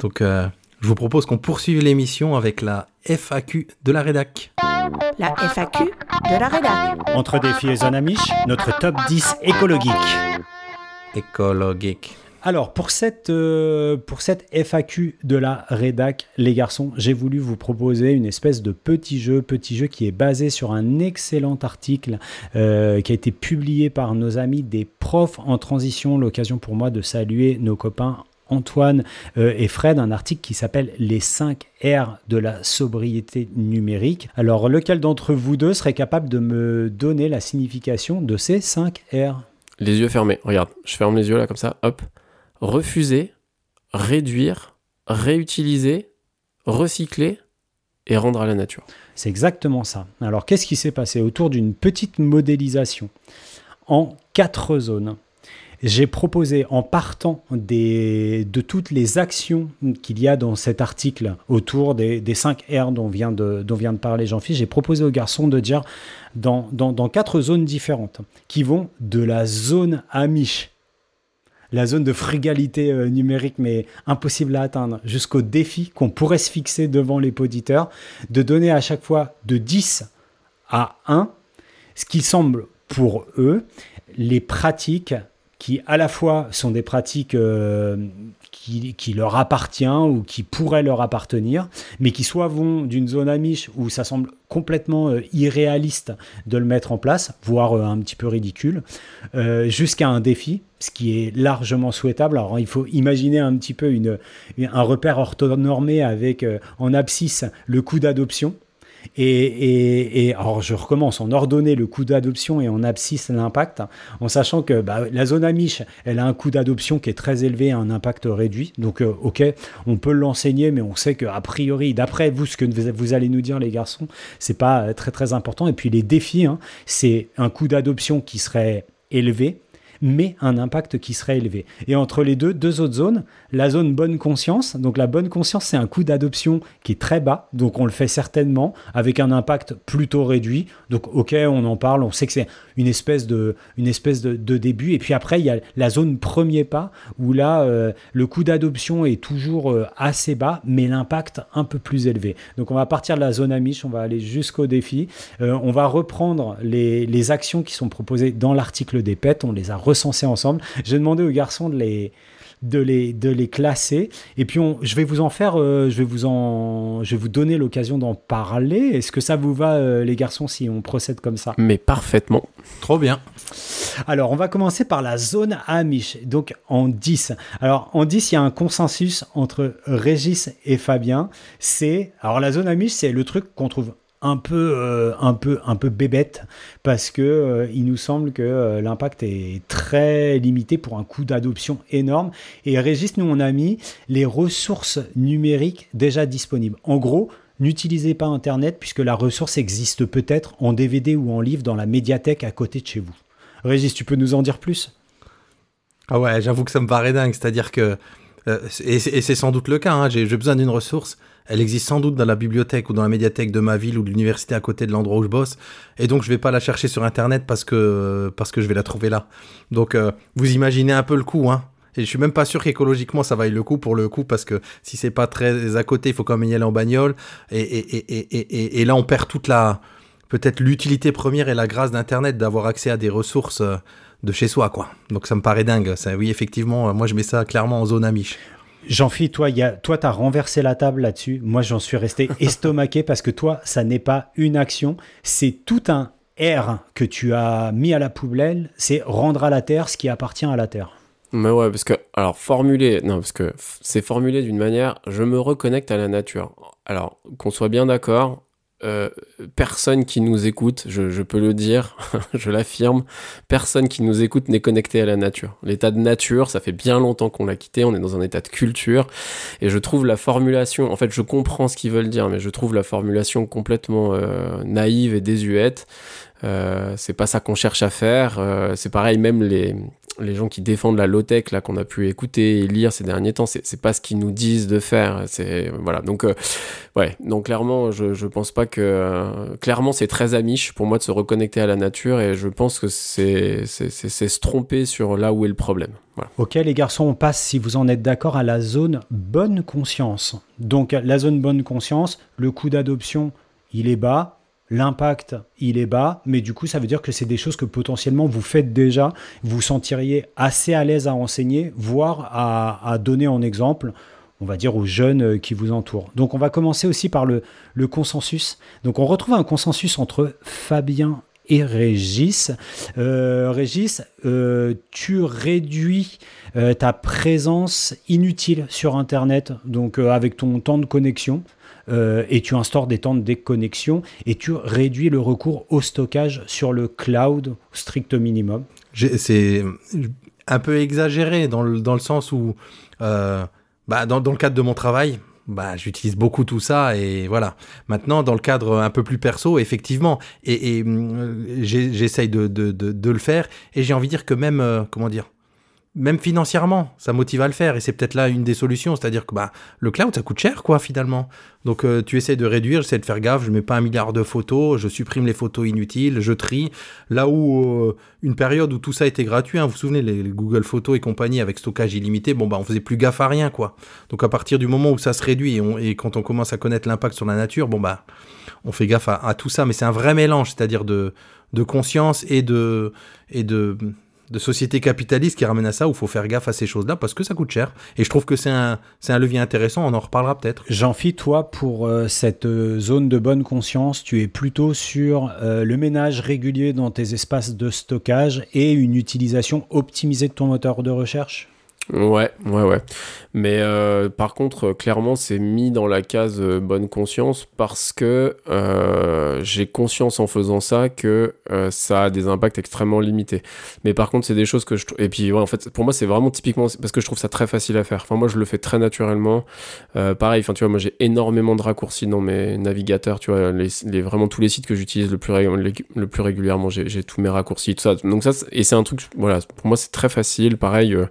S2: Donc euh, je vous propose qu'on poursuive l'émission avec la FAQ de la rédac.
S6: La FAQ de la rédac.
S1: Entre défis et zone amiche, notre top 10 écologique.
S2: Écologique.
S1: Alors, pour cette, euh, FAQ de la rédac, les garçons, j'ai voulu vous proposer une espèce de petit jeu, petit jeu qui est basé sur un excellent article euh, qui a été publié par nos amis des profs en transition. L'occasion pour moi de saluer nos copains Antoine euh, et Fred, un article qui s'appelle Les 5 R de la sobriété numérique. Alors, lequel d'entre vous deux serait capable de me donner la signification de ces 5 R?
S3: Les yeux fermés. Regarde, je ferme les yeux là comme ça. Hop. Refuser, réduire, réutiliser, recycler et rendre à la nature.
S1: C'est exactement ça. Alors, qu'est-ce qui s'est passé autour d'une petite modélisation en quatre zones? J'ai proposé, en partant de toutes les actions qu'il y a dans cet article autour des, des 5 R dont vient de, dont vient de parler Jean-Philippe, j'ai proposé aux garçons de dire dans, dans, dans quatre zones différentes qui vont de la zone Amish la zone de frugalité euh, numérique, mais impossible à atteindre, jusqu'au défi qu'on pourrait se fixer devant les auditeurs, de donner à chaque fois de 10 à 1, ce qui semble pour eux les pratiques qui à la fois sont des pratiques euh, qui, leur appartiennent ou qui pourraient leur appartenir, mais qui soit vont d'une zone amiche où ça semble complètement euh, irréaliste de le mettre en place, voire euh, un petit peu ridicule, euh, jusqu'à un défi, ce qui est largement souhaitable. Alors il faut imaginer un petit peu une, un repère orthonormé avec en abscisse le coût d'adoption. Et, et, et, alors je recommence en ordonnée le coût d'adoption et en abscisse l'impact, en sachant que bah, la zone amiche, elle a un coût d'adoption qui est très élevé, un impact réduit. Donc euh, ok, on peut l'enseigner, mais on sait qu'a priori, d'après vous, ce que vous, vous allez nous dire les garçons, c'est pas euh, très très important. Et puis les défis, hein, c'est un coût d'adoption qui serait élevé, mais un impact qui serait élevé. Et entre les deux, deux autres zones, la zone bonne conscience, donc la bonne conscience, c'est un coût d'adoption qui est très bas, donc on le fait certainement avec un impact plutôt réduit. Donc ok, on en parle, on sait que c'est une espèce de, une espèce de, début. Et puis après, il y a la zone premier pas, où là, euh, le coût d'adoption est toujours euh, assez bas, mais l'impact un peu plus élevé. Donc on va partir de la zone amiche, on va aller jusqu'au défi. Euh, on va reprendre les, les actions qui sont proposées dans l'article des PET, on les a recensées ensemble. J'ai demandé aux garçons de les, de les, de les classer. Et puis, on, je vais vous en faire, euh, je, vais vous en, je vais vous donner l'occasion d'en parler. Est-ce que ça vous va, euh, les garçons, si on procède comme ça?
S3: Mais parfaitement.
S2: Trop bien.
S1: Alors, on va commencer par la zone Amish, donc en 10. Alors, en 10, il y a un consensus entre Régis et Fabien. C'est, alors la zone Amish, c'est le truc qu'on trouve un peu, euh, un peu, un peu bébête parce que euh, il nous semble que euh, l'impact est très limité pour un coût d'adoption énorme. Et Régis, nous, on a mis les ressources numériques déjà disponibles. En gros, n'utilisez pas Internet puisque la ressource existe peut-être en DVD ou en livre dans la médiathèque à côté de chez vous. Régis, tu peux nous en dire plus?
S2: Ah ouais, j'avoue que ça me paraît dingue. C'est-à-dire que, et c'est sans doute le cas, hein, j'ai besoin d'une ressource. Elle existe sans doute dans la bibliothèque ou dans la médiathèque de ma ville ou de l'université à côté de l'endroit où je bosse. Et donc, je vais pas la chercher sur Internet parce que, parce que je vais la trouver là. Donc, euh, vous imaginez un peu le coup, hein. Et je suis même pas sûr qu'écologiquement ça vaille le coup pour le coup parce que si c'est pas très à côté, il faut quand même y aller en bagnole. Et, et, et, et, là, on perd toute la, peut-être l'utilité première et la grâce d'Internet d'avoir accès à des ressources euh, de chez soi, quoi. Donc ça me paraît dingue. Ça, oui, effectivement, moi je mets ça clairement en zone amiche.
S1: Jean-Philippe, toi, y a, toi, t'as renversé la table là-dessus. Moi, j'en suis resté estomaqué parce que toi, ça n'est pas une action, c'est tout un R que tu as mis à la poubelle. C'est rendre à la terre ce qui appartient à la terre.
S3: Mais ouais, parce que, alors, formuler, non, parce que c'est formulé d'une manière, je me reconnecte à la nature. Alors, qu'on soit bien d'accord, euh, personne qui nous écoute, je, peux le dire, je l'affirme, personne qui nous écoute n'est connecté à la nature. L'état de nature, ça fait bien longtemps qu'on l'a quitté, on est dans un état de culture, et je trouve la formulation, en fait, je comprends ce qu'ils veulent dire, mais je trouve la formulation complètement euh, naïve et désuète. Euh, c'est pas ça qu'on cherche à faire. Euh, c'est pareil, même les, les gens qui défendent la low-tech là qu'on a pu écouter et lire ces derniers temps, c'est pas ce qu'ils nous disent de faire. C'est voilà. Donc euh, ouais. Donc clairement, je je pense pas que euh, clairement c'est très amiche pour moi de se reconnecter à la nature et je pense que c'est c'est se tromper sur là où est le problème.
S1: Ok, les garçons, on passe, si vous en êtes d'accord, à la zone bonne conscience. Donc, la zone bonne conscience, le coût d'adoption, il est bas. L'impact, il est bas, mais du coup, ça veut dire que c'est des choses que potentiellement vous faites déjà. Vous sentiriez assez à l'aise à enseigner, voire à, donner en exemple, on va dire, aux jeunes euh, qui vous entourent. Donc, on va commencer aussi par le, consensus. Donc, on retrouve un consensus entre Fabien et Régis. Euh, Régis, euh, tu réduis ta présence inutile sur Internet, donc avec ton temps de connexion, euh, et tu instaures des temps de déconnexion, et tu réduis le recours au stockage sur le cloud strict minimum.
S2: C'est un peu exagéré dans le, dans le sens où, euh, bah, dans, dans le cadre de mon travail, bah, j'utilise beaucoup tout ça et voilà. Maintenant, dans le cadre un peu plus perso, effectivement, et, hum, j'essaye de, de, de, de le faire et j'ai envie de dire que même, euh, comment dire, même financièrement, ça motive à le faire et c'est peut-être là une des solutions, c'est-à-dire que bah, le cloud, ça coûte cher, quoi, finalement. Donc euh, tu essaies de réduire, j'essaie de faire gaffe, je mets pas un milliard de photos, je supprime les photos inutiles, je trie. Là où euh, une période où tout ça était gratuit, hein, vous vous souvenez, les, Google Photos et compagnie avec stockage illimité, bon bah on faisait plus gaffe à rien, quoi. Donc à partir du moment où ça se réduit et quand on commence à connaître l'impact sur la nature, bon bah on fait gaffe à, à tout ça, mais c'est un vrai mélange, c'est-à-dire de, de conscience et de et de de société capitaliste qui ramène à ça où il faut faire gaffe à ces choses-là parce que ça coûte cher. Et je trouve que c'est un, levier intéressant, on en reparlera peut-être.
S1: Jean-Phi, toi, pour euh, cette euh, zone de bonne conscience, tu es plutôt sur euh, le ménage régulier dans tes espaces de stockage et une utilisation optimisée de ton moteur de recherche?
S3: Ouais, ouais, ouais. Mais euh, par contre, euh, clairement, c'est mis dans la case euh, bonne conscience parce que euh, j'ai conscience en faisant ça que euh, ça a des impacts extrêmement limités. Mais par contre, c'est des choses que je trou- et puis ouais, en fait, pour moi, c'est vraiment typiquement parce que je trouve ça très facile à faire. Enfin, moi, je le fais très naturellement. Pareil, enfin, tu vois, moi, j'ai énormément de raccourcis dans mes navigateurs. Tu vois, les, vraiment tous les sites que j'utilise le plus le plus régulièrement, j'ai j'ai tous mes raccourcis, tout ça. Donc ça, et c'est un truc, voilà, pour moi, c'est très facile. Pareil. euh,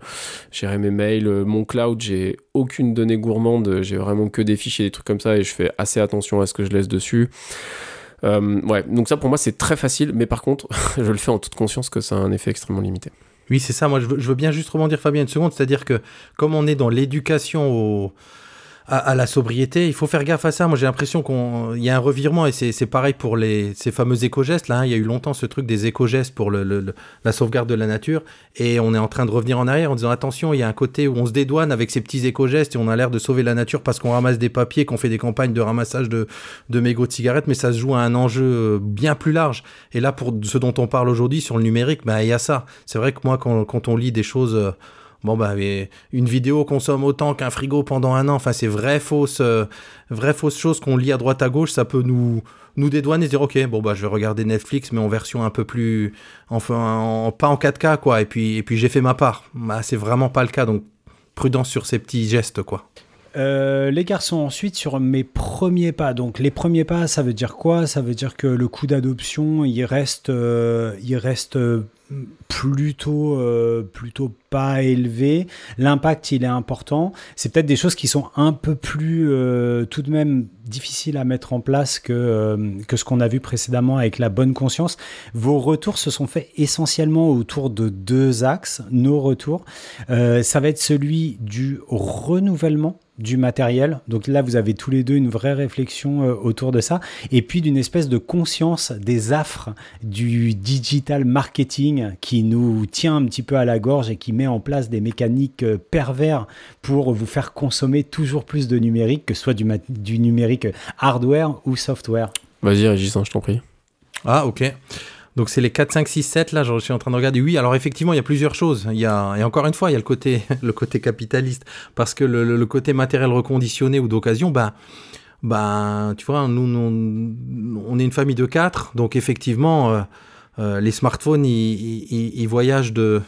S3: gérer mes mails, euh, mon cloud, j'ai aucune donnée gourmande, j'ai vraiment que des fichiers, des trucs comme ça, et je fais assez attention à ce que je laisse dessus. Euh, ouais, donc ça pour moi c'est très facile, mais par contre, je le fais en toute conscience que ça a un effet extrêmement limité.
S2: Oui, c'est ça. Moi, je veux, je veux bien juste rebondir, Fabien, une seconde. C'est-à-dire que comme on est dans l'éducation au- à, à la sobriété, il faut faire gaffe à ça. Moi, j'ai l'impression qu'il y a un revirement et c'est pareil pour les, ces fameux éco-gestes. Là, hein. il y a eu longtemps ce truc des éco-gestes pour le, le- le- la sauvegarde de la nature. Et on est en train de revenir en arrière en disant attention, il y a un côté où on se dédouane avec ces petits éco-gestes et on a l'air de sauver la nature parce qu'on ramasse des papiers, qu'on fait des campagnes de ramassage de, de mégots de cigarettes, mais ça se joue à un enjeu euh, bien plus large. Et là, pour ce dont on parle aujourd'hui sur le numérique, bah, il y a ça. C'est vrai que moi, quand, quand on lit des choses, euh, bon, bah, une vidéo consomme autant qu'un frigo pendant un an, enfin, c'est vrai, fausse, euh, vraie fausse chose qu'on lit à droite à gauche, ça peut nous, nous dédouaner et dire, ok, bon, bah, je vais regarder Netflix, mais en version un peu plus, enfin, en- pas en 4K, quoi, et puis, et puis j'ai fait ma part. Bah, c'est vraiment pas le cas, donc prudence sur ces petits gestes, quoi.
S1: Euh, les garçons, ensuite sur mes premiers pas. Donc les premiers pas, ça veut dire quoi? Ça veut dire que le coût d'adoption, il reste, euh, il reste euh, plutôt, plutôt pas élevé. L'impact, il est important. C'est peut-être des choses qui sont un peu plus, tout de même, difficiles à mettre en place que, que ce qu'on a vu précédemment avec la bonne conscience. Vos retours se sont faits essentiellement autour de deux axes. Nos retours, ça va être celui du renouvellement du matériel. Donc là, vous avez tous les deux une vraie réflexion euh, autour de ça. Et puis d'une espèce de conscience des affres du digital marketing qui nous tient un petit peu à la gorge et qui met en place des mécaniques euh, pervers pour vous faire consommer toujours plus de numérique, que ce soit du, du numérique hardware ou software.
S3: Vas-y, Régis, hein, je t'en prie.
S2: Ah, ok. Donc c'est les 4, 5, 6, 7, là, je suis en train de regarder. Oui, alors effectivement, il y a plusieurs choses. Il y a, et encore une fois, il y a le côté, le côté capitaliste. Parce que le, le- le côté matériel reconditionné ou d'occasion, bah, bah, tu vois, nous, nous, on est une famille de 4, donc effectivement, euh, euh, les smartphones, ils, voyagent de,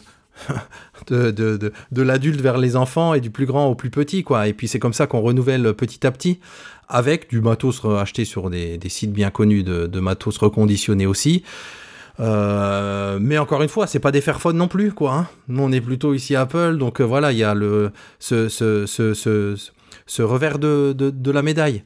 S2: de, de, de, l'adulte vers les enfants et du plus grand au plus petit, quoi. Et puis c'est comme ça qu'on renouvelle petit à petit avec du matos acheté sur des, des sites bien connus de, de matos reconditionné aussi. Euh, mais encore une fois, c'est pas des Fairphone non plus, quoi. hein. Nous, on est plutôt ici Apple, donc euh, voilà, il y a le ce, ce, ce, ce, revers de, de, de la médaille.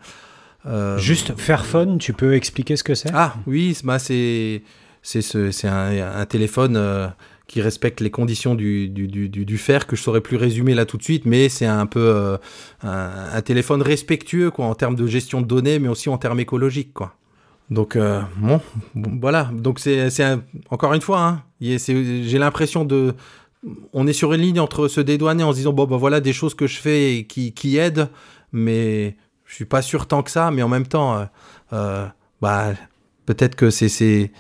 S2: Euh,
S1: Juste Fairphone, tu peux expliquer ce que c'est?
S2: Ah oui, c'est- bah, c'est c'est ce- c'est un, un téléphone qui respecte les conditions du, du, du, du- du fer que je saurais plus résumer là tout de suite, mais c'est un peu euh, un, un téléphone respectueux quoi en termes de gestion de données, mais aussi en termes écologiques quoi. Donc euh, bon, voilà. Donc c'est encore une fois, hein, j'ai l'impression de on est sur une ligne entre se dédouaner en se disant bon bah voilà des choses que je fais qui, qui aident, mais je suis pas sûr tant que ça, mais en même temps, euh, euh, bah peut-être que c'est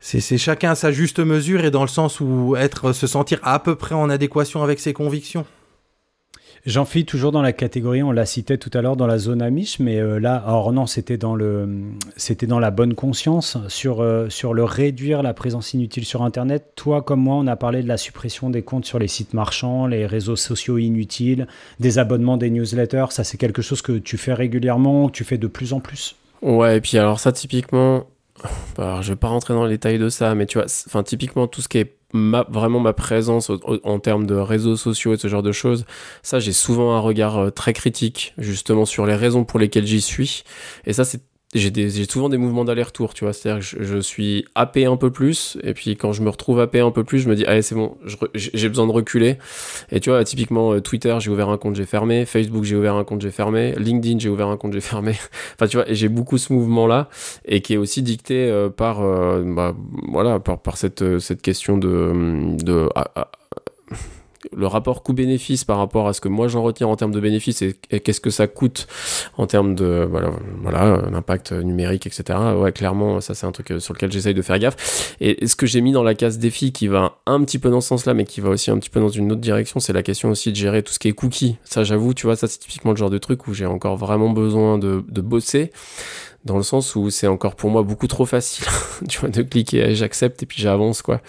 S2: chacun à sa juste mesure et dans le sens où être se sentir à peu près en adéquation avec ses convictions.
S1: J'en fis toujours dans la catégorie, on l'a cité tout à l'heure dans la zone Amish, mais euh, là, alors non, c'était dans le, c'était dans la bonne conscience sur euh, sur le réduire la présence inutile sur Internet. Toi comme moi, on a parlé de la suppression des comptes sur les sites marchands, les réseaux sociaux inutiles, des abonnements, des newsletters. Ça, c'est quelque chose que tu fais régulièrement, tu fais de plus en plus.
S3: Ouais, et puis alors ça, typiquement, bah, alors, je vais pas rentrer dans les détails de ça, mais tu vois, enfin, typiquement, tout ce qui est ma, vraiment ma présence en termes de réseaux sociaux et ce genre de choses, ça, j'ai souvent un regard euh, très critique, justement, sur les raisons pour lesquelles j'y suis. Et ça, c'est j'ai souvent des mouvements d'aller-retour, tu vois. C'est-à-dire que je, suis happé un peu plus, et puis quand je me retrouve happé un peu plus, je me dis, allez, c'est bon, j'ai besoin de reculer. Et tu vois, typiquement, euh, Twitter, j'ai ouvert un compte, j'ai fermé. Facebook, j'ai ouvert un compte, j'ai fermé. LinkedIn, j'ai ouvert un compte, j'ai fermé. enfin, tu vois, et j'ai beaucoup ce mouvement-là, et qui est aussi dicté euh, par, euh, bah, voilà, par, cette question de, de ah, ah, le rapport coût-bénéfice par rapport à ce que moi j'en retiens en termes de bénéfices et, qu'est-ce que ça coûte en termes de voilà, voilà l'impact numérique etc ouais clairement ça c'est un truc euh, sur lequel j'essaye de faire gaffe. Et, et ce que j'ai mis dans la case défi qui va un petit peu dans ce sens là mais qui va aussi un petit peu dans une autre direction c'est la question aussi de gérer tout ce qui est cookies. Ça j'avoue tu vois ça c'est typiquement le genre de truc où j'ai encore vraiment besoin de, de bosser dans le sens où c'est encore pour moi beaucoup trop facile tu vois de cliquer j'accepte et puis j'avance quoi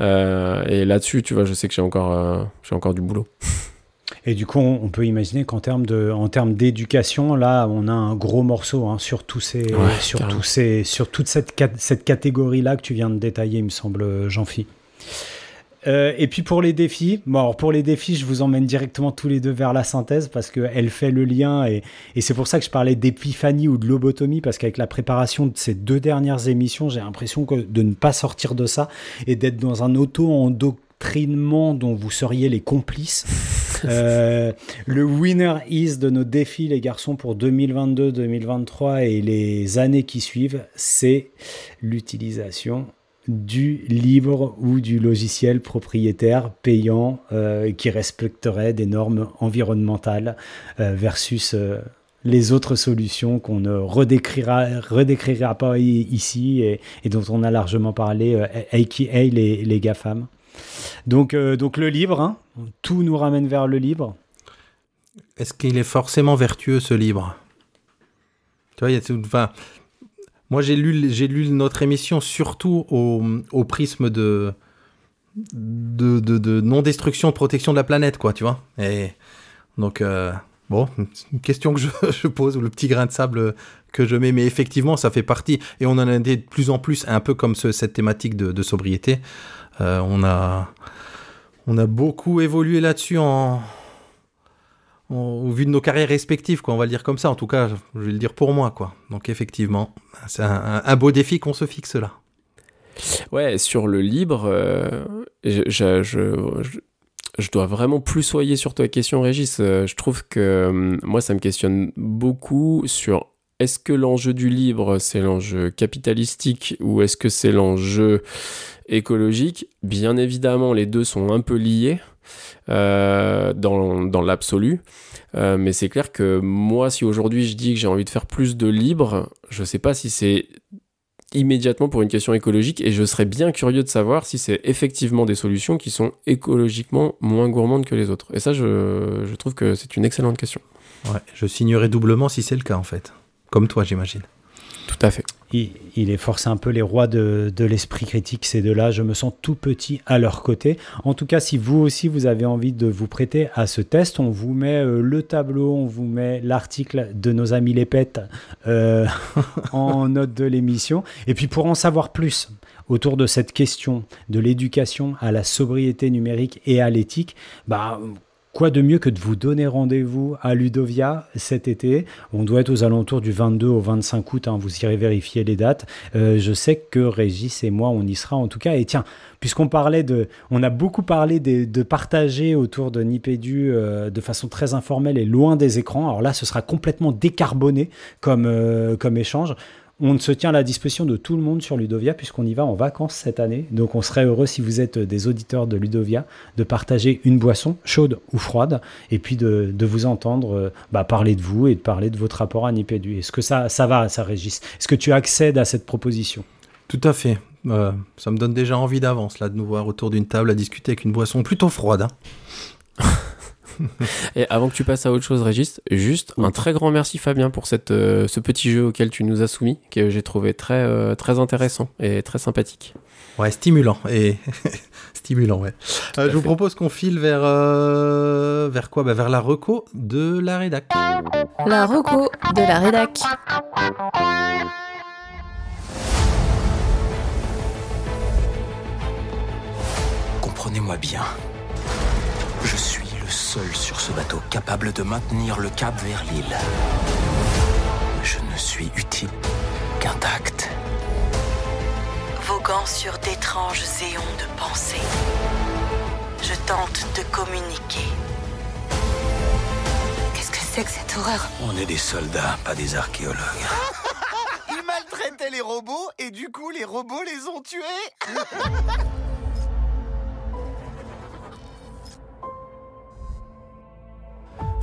S3: euh, et là-dessus tu vois je sais que j'ai encore euh, j'ai encore du boulot
S1: Et du coup, on peut imaginer qu'en termes de, en termes d'éducation, là, on a un gros morceau hein, sur tous ces,
S3: Ouais,
S1: sur
S3: carrément.
S1: tous ces, sur toute cette, cette catégorie-là que tu viens de détailler, il me semble, Jean-Phi. Euh, et puis pour les défis, bon, alors pour les défis, je vous emmène directement tous les deux vers la synthèse parce qu'elle fait le lien et, et c'est pour ça que je parlais d'épiphanie ou de lobotomie parce qu'avec la préparation de ces deux dernières émissions, j'ai l'impression que de ne pas sortir de ça et d'être dans un auto-endoctrinement dont vous seriez les complices. Euh, le winner is de nos défis, les garçons, pour 2022, 2023 et les années qui suivent, c'est l'utilisation du libre ou du logiciel propriétaire payant euh, qui respecterait des normes environnementales euh, versus euh, les autres solutions qu'on ne redécrira, redécrira pas ici et, dont on a largement parlé, aka les, les GAFAM. Donc, donc le libre, hein, tout nous ramène vers le libre.
S2: Est-ce qu'il est forcément vertueux ce livre? Tu vois, il y a tout- enfin, moi j'ai lu, j'ai lu notre émission surtout au, au prisme de, de, de, de non-destruction, de protection de la planète, quoi, tu vois. Et donc, euh, Bon, une question que je, je pose, ou le petit grain de sable que je mets, mais effectivement, ça fait partie, et on en a de plus en plus, un peu comme ce- cette thématique de, de sobriété. Euh, on, a, on a beaucoup évolué là-dessus en- au vu de nos carrières respectives, quoi, on va le dire comme ça. En tout cas, je vais le dire pour moi, quoi. Donc effectivement, c'est un, beau défi qu'on se fixe là.
S3: Ouais, sur le libre, euh, je dois vraiment plus soyer sur ta question, Régis. Euh, je trouve que euh, moi, ça me questionne beaucoup sur est-ce que l'enjeu du libre, c'est l'enjeu capitalistique ou est-ce que c'est l'enjeu écologique? Bien évidemment, les deux sont un peu liés euh, dans, dans l'absolu. Euh, mais c'est clair que moi, si aujourd'hui je dis que j'ai envie de faire plus de libre, je sais pas si c'est immédiatement pour une question écologique et je serais bien curieux de savoir si c'est effectivement des solutions qui sont écologiquement moins gourmandes que les autres. Et ça, je, je trouve que c'est une excellente question.
S2: Ouais, je signerai doublement si c'est le cas, en fait. Comme toi, j'imagine.
S3: Tout à fait.
S1: Il, il est forcé un peu les rois de, de l'esprit critique, ces deux-là. Je me sens tout petit à leur côté. En tout cas, si vous aussi, vous avez envie de vous prêter à ce test, on vous met euh, le tableau, on vous met l'article de nos amis les pètes euh, en note de l'émission. Et puis, pour en savoir plus autour de cette question de l'éducation à la sobriété numérique et à l'éthique, bah, Quoi de mieux que de vous donner rendez-vous à Ludovia cet été? On doit être aux alentours du 22 au 25 août, hein, vous irez vérifier les dates. Euh, je sais que Régis et moi, on y sera en tout cas. Et tiens, puisqu'on parlait de... On a beaucoup parlé de, partager autour de Nipédu euh, de façon très informelle et loin des écrans. Alors là, ce sera complètement décarboné comme, euh, comme échange. On se tient à la disposition de tout le monde sur Ludovia puisqu'on y va en vacances cette année. Donc on serait heureux si vous êtes des auditeurs de Ludovia de partager une boisson chaude ou froide et puis de, vous entendre euh, bah, parler de vous et de parler de votre rapport à Nipédu. Est-ce que ça, va, ça Régis Est-ce que tu accèdes à cette proposition?
S2: Tout à fait. Euh, ça me donne déjà envie d'avance, là, de nous voir autour d'une table à discuter avec une boisson plutôt froide. hein.
S3: Et avant que tu passes à autre chose, Régis, juste un très grand merci Fabien pour cette, euh, ce petit jeu auquel tu nous as soumis, que j'ai trouvé très, euh, très intéressant et très sympathique.
S2: Ouais, stimulant. Et stimulant, ouais. Euh, je vous
S3: fait.
S2: propose qu'on file vers, euh, vers quoi? Bah, Vers la reco de la rédac.
S5: La reco de la rédac.
S8: Comprenez-moi bien. Je suis seul sur ce bateau capable de maintenir le cap vers l'île. Je ne suis utile qu'intact.
S6: Voguant sur d'étranges éons de pensée. Je tente de communiquer.
S4: Qu'est-ce que c'est que cette horreur?
S8: On est des soldats, pas des archéologues.
S9: Ils maltraitaient les robots et du coup les robots les ont tués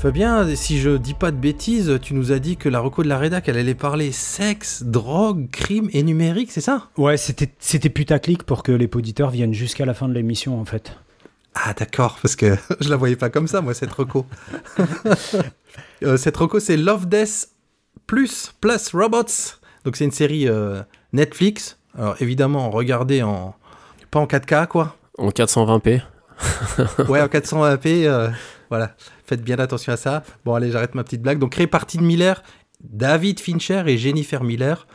S2: Fabien, si je dis pas de bêtises, tu nous as dit que la reco de la rédac, elle allait parler sexe, drogue, crime et numérique, c'est ça?
S1: Ouais, c'était c'était putaclic pour que les auditeurs viennent jusqu'à la fin de l'émission en fait.
S2: Ah d'accord, parce que je la voyais pas comme ça, moi, cette reco. Euh, cette reco, c'est Love Death plus plus Robots. Donc c'est une série euh, Netflix. Alors évidemment, regardez en... Pas en 4K, quoi.
S3: En 420p.
S2: Ouais, en 420p, euh, voilà. Faites bien attention à ça. Bon, allez, j'arrête ma petite blague. Donc, créé Tim Miller, David Fincher et Jennifer Miller.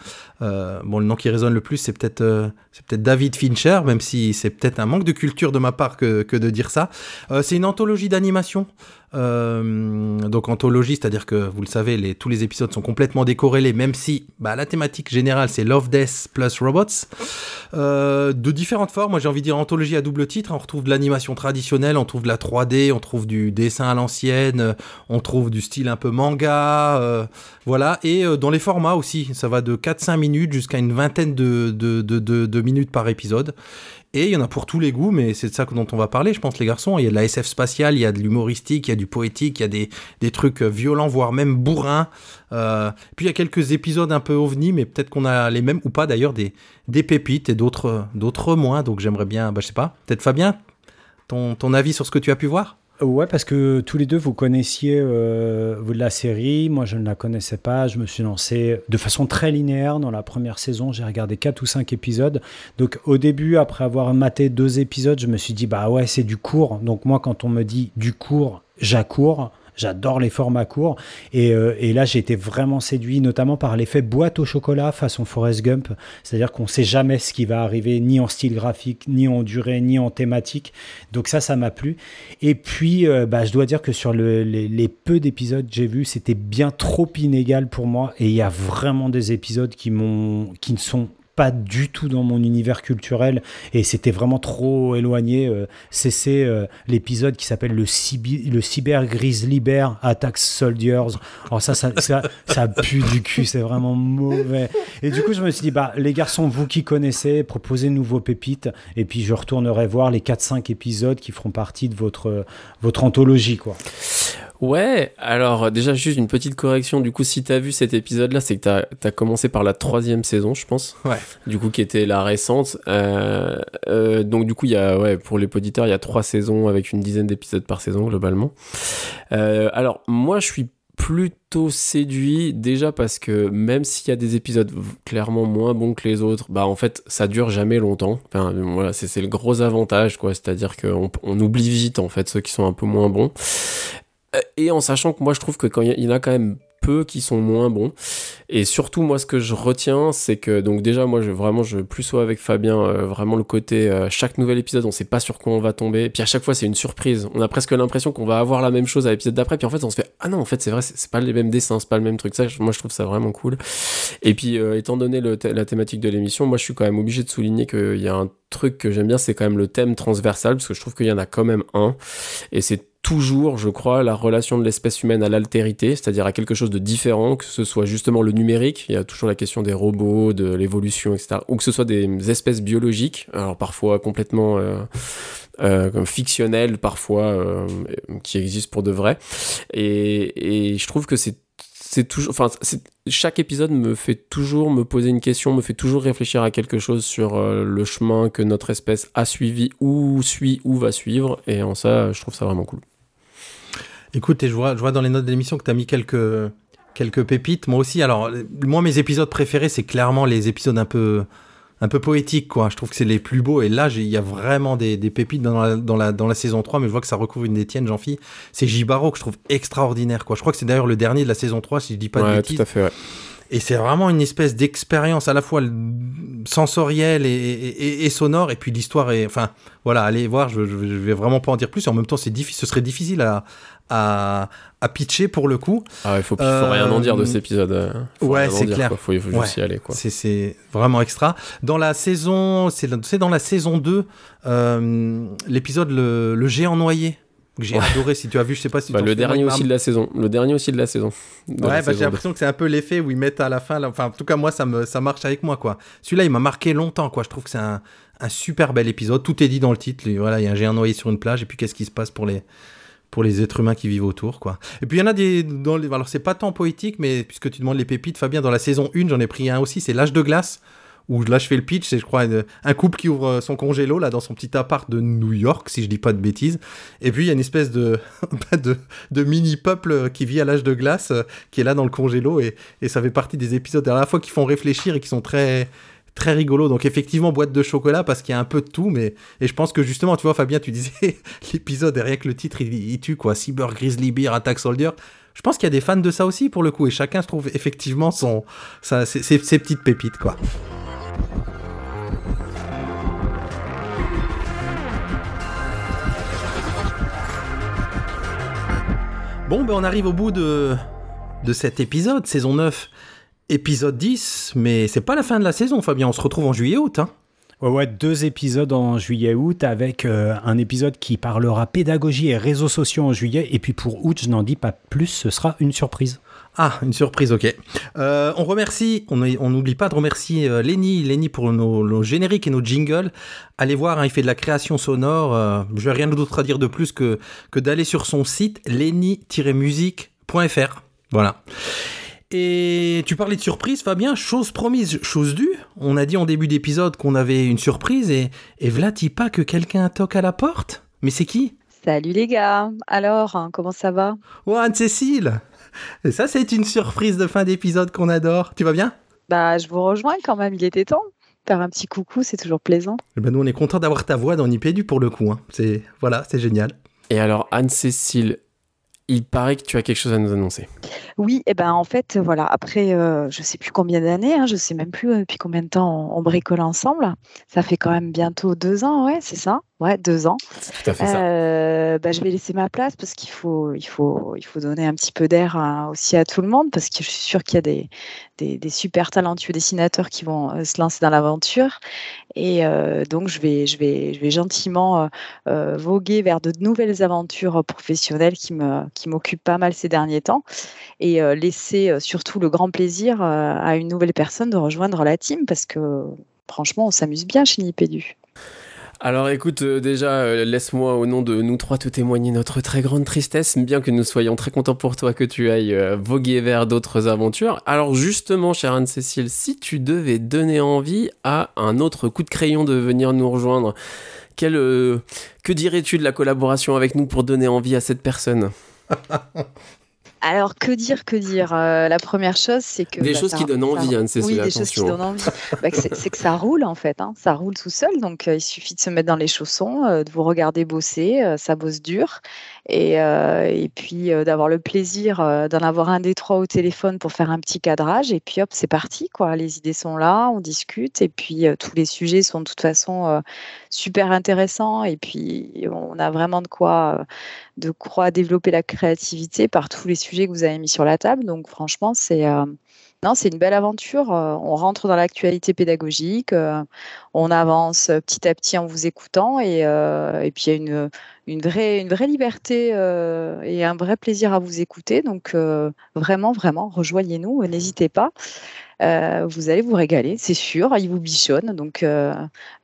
S2: Euh, bon, le nom qui résonne le plus, c'est peut-être euh, c'est peut-être David Fincher, même si c'est peut-être un manque de culture de ma part que, que de dire ça. Euh, c'est une anthologie d'animation. Euh, donc anthologie, c'est-à-dire que vous le savez, tous les épisodes sont complètement décorrélés, même si bah, la thématique générale c'est Love, Death plus Robots. Euh, de différentes formes, moi j'ai envie de dire anthologie à double titre. On retrouve de l'animation traditionnelle, on trouve de la 3D, on trouve du dessin à l'ancienne, euh, on trouve du style un peu manga, voilà. Et dans les formats aussi, ça va de 4-5 minutes jusqu'à une vingtaine de minutes par épisode. Et il y en a pour tous les goûts, mais c'est de ça dont on va parler, je pense, les garçons. Il y a de la SF spatiale, il y a de l'humoristique, il y a du poétique, il y a des, des trucs euh, violents, voire même bourrins. Euh, puis il y a quelques épisodes un peu ovni, mais peut-être qu'on a les mêmes, ou pas d'ailleurs, des, des pépites et d'autres d'autres moins. Donc j'aimerais bien, bah, je sais pas, peut-être Fabien, ton, ton avis sur ce que tu as pu voir?
S1: Ouais, parce que tous les deux, vous connaissiez euh, la série. Moi, je ne la connaissais pas. Je me suis lancé de façon très linéaire dans la première saison. J'ai regardé 4 ou 5 épisodes. Donc, au début, après avoir maté deux épisodes, je me suis dit, bah ouais, c'est du court. Donc, moi, quand on me dit du court, j'accours. J'adore les formats courts. Et, euh, et là, j'ai été vraiment séduit, notamment par l'effet boîte au chocolat façon Forrest Gump. C'est-à-dire qu'on sait jamais ce qui va arriver, ni en style graphique, ni en durée, ni en thématique. Donc ça, ça m'a plu. Et puis, euh, bah, je dois dire que sur le- les, peu d'épisodes que j'ai vus, c'était bien trop inégal pour moi. Et il y a vraiment des épisodes qui qui ne sont pas du tout dans mon univers culturel et c'était vraiment trop éloigné. Euh, c'est euh, l'épisode qui s'appelle le, le Cyber Grizzly Bear Attacks Soldiers. Alors ça, ça, ça, pue du cul, c'est vraiment mauvais. Et du coup, je me suis dit, bah, les garçons, vous qui connaissez, proposez-nous vos pépites et puis je retournerai voir les 4-5 épisodes qui feront partie de votre, votre anthologie. Quoi.
S3: Ouais, alors déjà juste une petite correction, du coup si t'as vu cet épisode-là, c'est que t'as as commencé par la troisième saison, je pense.
S2: Ouais.
S3: Du coup qui était la récente. Euh, euh, donc du coup il y a, ouais, pour les auditeurs, il y a trois saisons avec une dizaine d'épisodes par saison globalement. Euh, alors moi je suis plutôt séduit déjà parce que même s'il y a des épisodes clairement moins bons que les autres, bah en fait ça dure jamais longtemps. Enfin voilà, c'est c'est le gros avantage quoi, c'est-à-dire qu'on on oublie vite en fait ceux qui sont un peu moins bons. Et en sachant que moi je trouve que quand il y en a quand même peu qui sont moins bons. Et surtout moi ce que je retiens c'est que donc déjà moi je vraiment je plus sois avec Fabien euh, vraiment le côté euh, chaque nouvel épisode on sait pas sur quoi on va tomber. Puis à chaque fois c'est une surprise. On a presque l'impression qu'on va avoir la même chose à l'épisode d'après. Puis en fait on se fait ah non en fait c'est vrai c'est pas les mêmes dessins c'est pas le même truc. Ça moi je trouve ça vraiment cool. Et puis euh, étant donné la thématique de l'émission moi je suis quand même obligé de souligner qu'il y a un truc que j'aime bien c'est quand même le thème transversal parce que je trouve qu'il y en a quand même un. Et c'est toujours, je crois, la relation de l'espèce humaine à l'altérité, c'est-à-dire à quelque chose de différent, que ce soit justement le numérique, il y a toujours la question des robots, de l'évolution, etc., ou que ce soit des espèces biologiques, alors parfois complètement euh, euh, fictionnelles, parfois euh, qui existent pour de vrai, et, je trouve que c'est c'est toujours, enfin, chaque épisode me fait toujours me poser une question, me fait toujours réfléchir à quelque chose sur le chemin que notre espèce a suivi, ou suit, ou va suivre, et en ça, je trouve ça vraiment cool.
S2: Écoute, et je vois, je vois dans les notes de l'émission que tu as mis quelques, quelques pépites. Moi aussi, alors, moi, mes épisodes préférés, c'est clairement les épisodes un peu, un peu poétiques, quoi. Je trouve que c'est les plus beaux. Et là, il y a vraiment des, des pépites dans la, dans, la, dans la saison 3, mais je vois que ça recouvre une des tiennes, jean C'est Jibaro que je trouve extraordinaire, quoi. Je crois que c'est d'ailleurs le dernier de la saison 3, si je dis pas de bêtises.
S3: tout à fait. ouais.
S2: Et c'est vraiment une espèce d'expérience à la fois sensorielle et, et- et- et sonore. Et puis l'histoire est. Enfin, voilà, allez voir, je, je, je vais vraiment pas en dire plus. En même temps, c'est difficile, ce serait difficile à, à, à pitcher pour le coup.
S3: Ah ouais, faut, faut rien en dire de cet épisode. euh, faut
S2: ouais, c'est clair.
S3: quoi. Faut, il faut juste y aller, quoi.
S2: C'est- vraiment extra. Dans la saison, c'est c'est dans la saison 2, euh, l'épisode le, le géant noyé, que j'ai
S3: Ouais.
S2: adoré. Si tu as vu, je sais pas si
S3: Bah,
S2: tu
S3: le dernier aussi de la saison. Le dernier aussi de la saison. De la
S2: Ouais, bah,
S3: saison
S2: j'ai l'impression que c'est un peu l'effet où ils mettent à la fin. là- Enfin, en tout cas, moi, ça, me, ça marche avec moi, quoi. Celui-là, il m'a marqué longtemps, quoi. Je trouve que c'est un, un super bel épisode. Tout est dit dans le titre. Et voilà, il y a un géant noyé sur une plage. Et puis, qu'est-ce qui se passe pour les, pour les êtres humains qui vivent autour, quoi. Et puis, il y en a des. Dans les, alors, c'est pas tant poétique, mais puisque tu demandes les pépites, Fabien, dans la saison 1, j'en ai pris un aussi. C'est L'âge de glace. Où là, je fais le pitch. C'est, je crois, un couple qui ouvre euh, son congélo, là, dans son petit appart de New York, si je dis pas de bêtises. Et puis, il y a une espèce de, de, de mini-peuple qui vit à l'âge de glace, euh, qui est là dans le congélo. Et, et ça fait partie des épisodes à la fois qui font réfléchir et qui sont très très rigolos. Donc effectivement, boîte de chocolat parce qu'il y a un peu de tout, mais et je pense que justement, tu vois, Fabien, tu disais l'épisode et rien que le titre, il, il tue quoi, Cyber Grizzly Bear Attack Soldier. Je pense qu'il y a des fans de ça aussi pour le coup, et chacun se trouve effectivement son, sa, ses, ses- ses petites pépites quoi. Bon, ben on arrive au bout de, cet épisode, saison 9, épisode 10, mais c'est pas la fin de la saison, Fabien. On se retrouve en juillet-août. Hein.
S1: Ouais, ouais, deux épisodes en juillet-août avec euh, un épisode qui parlera pédagogie et réseaux sociaux en juillet. Et puis pour août, je n'en dis pas plus, ce sera une surprise.
S2: Ah, une surprise, ok. Euh, on remercie, on n'oublie pas de remercier euh, Lenny, Lenny pour nos, nos génériques et nos jingles. Allez voir, hein, il fait de la création sonore. Euh, je n'ai rien d'autre à dire de plus que, que d'aller sur son site lenny-musique.fr. Voilà. Et tu parlais de surprise, Fabien. Chose promise, chose due. On a dit en début d'épisode qu'on avait une surprise et, et v'là pas que quelqu'un toque à la porte? Mais c'est qui?
S10: Salut les gars. Alors, comment ça va?
S2: Oh, Anne-Cécile Et ça, c'est une surprise de fin d'épisode qu'on adore. Tu vas bien?
S10: Bah, je vous rejoins quand même, il était temps. Faire un petit coucou, c'est toujours plaisant.
S2: Eh ben, nous, on est content d'avoir ta voix dans Nipédu pour le coup. hein. C'est voilà, c'est génial.
S3: Et alors, Anne-Cécile, il paraît que tu as quelque chose à nous annoncer.
S10: Oui, et ben en fait, voilà, après, euh, je sais plus combien d'années, hein, je sais même plus euh, depuis combien de temps on, on bricole ensemble. Ça fait quand même bientôt deux ans, ouais, c'est ça? Ouais, deux ans.
S3: C'est tout à fait ça.
S10: Euh, bah, je vais laisser ma place parce qu'il faut, il faut, il faut donner un petit peu d'air hein, aussi à tout le monde parce que je suis sûre qu'il y a des, des, des super talentueux dessinateurs qui vont euh, se lancer dans l'aventure. Et euh, donc, je vais, je vais, je vais gentiment voguer vers de nouvelles aventures professionnelles qui me, qui m'occupent pas mal ces derniers temps et laisser surtout le grand plaisir à une nouvelle personne de rejoindre la team parce que franchement, on s'amuse bien chez Nipédu.
S3: Alors écoute, euh, déjà, euh, laisse-moi au nom de nous trois te témoigner notre très grande tristesse, bien que nous soyons très contents pour toi que tu ailles euh, voguer vers d'autres aventures. Alors justement, chère Anne-Cécile, si tu devais donner envie à un autre coup de crayon de venir nous rejoindre, quel, que dirais-tu de la collaboration avec nous pour donner envie à cette personne?
S10: Alors, que dire, que dire? Euh, La première chose, c'est que...
S3: Des
S10: bah,
S3: choses
S10: ça-
S3: qui donnent envie, Anne-Cécile,
S10: Oui, des choses qui donnent envie. Bah, c'est c'est que ça roule, en fait. hein. Ça roule tout seul, donc euh, il suffit de se mettre dans les chaussons, euh, de vous regarder bosser, euh, ça bosse dur. Et, euh, et puis euh, d'avoir le plaisir euh, d'en avoir un des trois au téléphone pour faire un petit cadrage. Et puis hop, c'est parti, quoi. Les idées sont là, on discute. Et puis tous les sujets sont de toute façon super intéressants. Et puis on a vraiment de quoi... de quoi développer la créativité par tous les sujets que vous avez mis sur la table. Donc franchement, c'est non, c'est une belle aventure. Euh, on rentre dans l'actualité pédagogique, euh, on avance euh, petit à petit en vous écoutant et, et puis il y a une, une, vraie, une vraie liberté et un vrai plaisir à vous écouter. Donc vraiment, vraiment, rejoignez-nous, n'hésitez pas. Vous allez vous régaler, c'est sûr. Ils vous bichonnent. Donc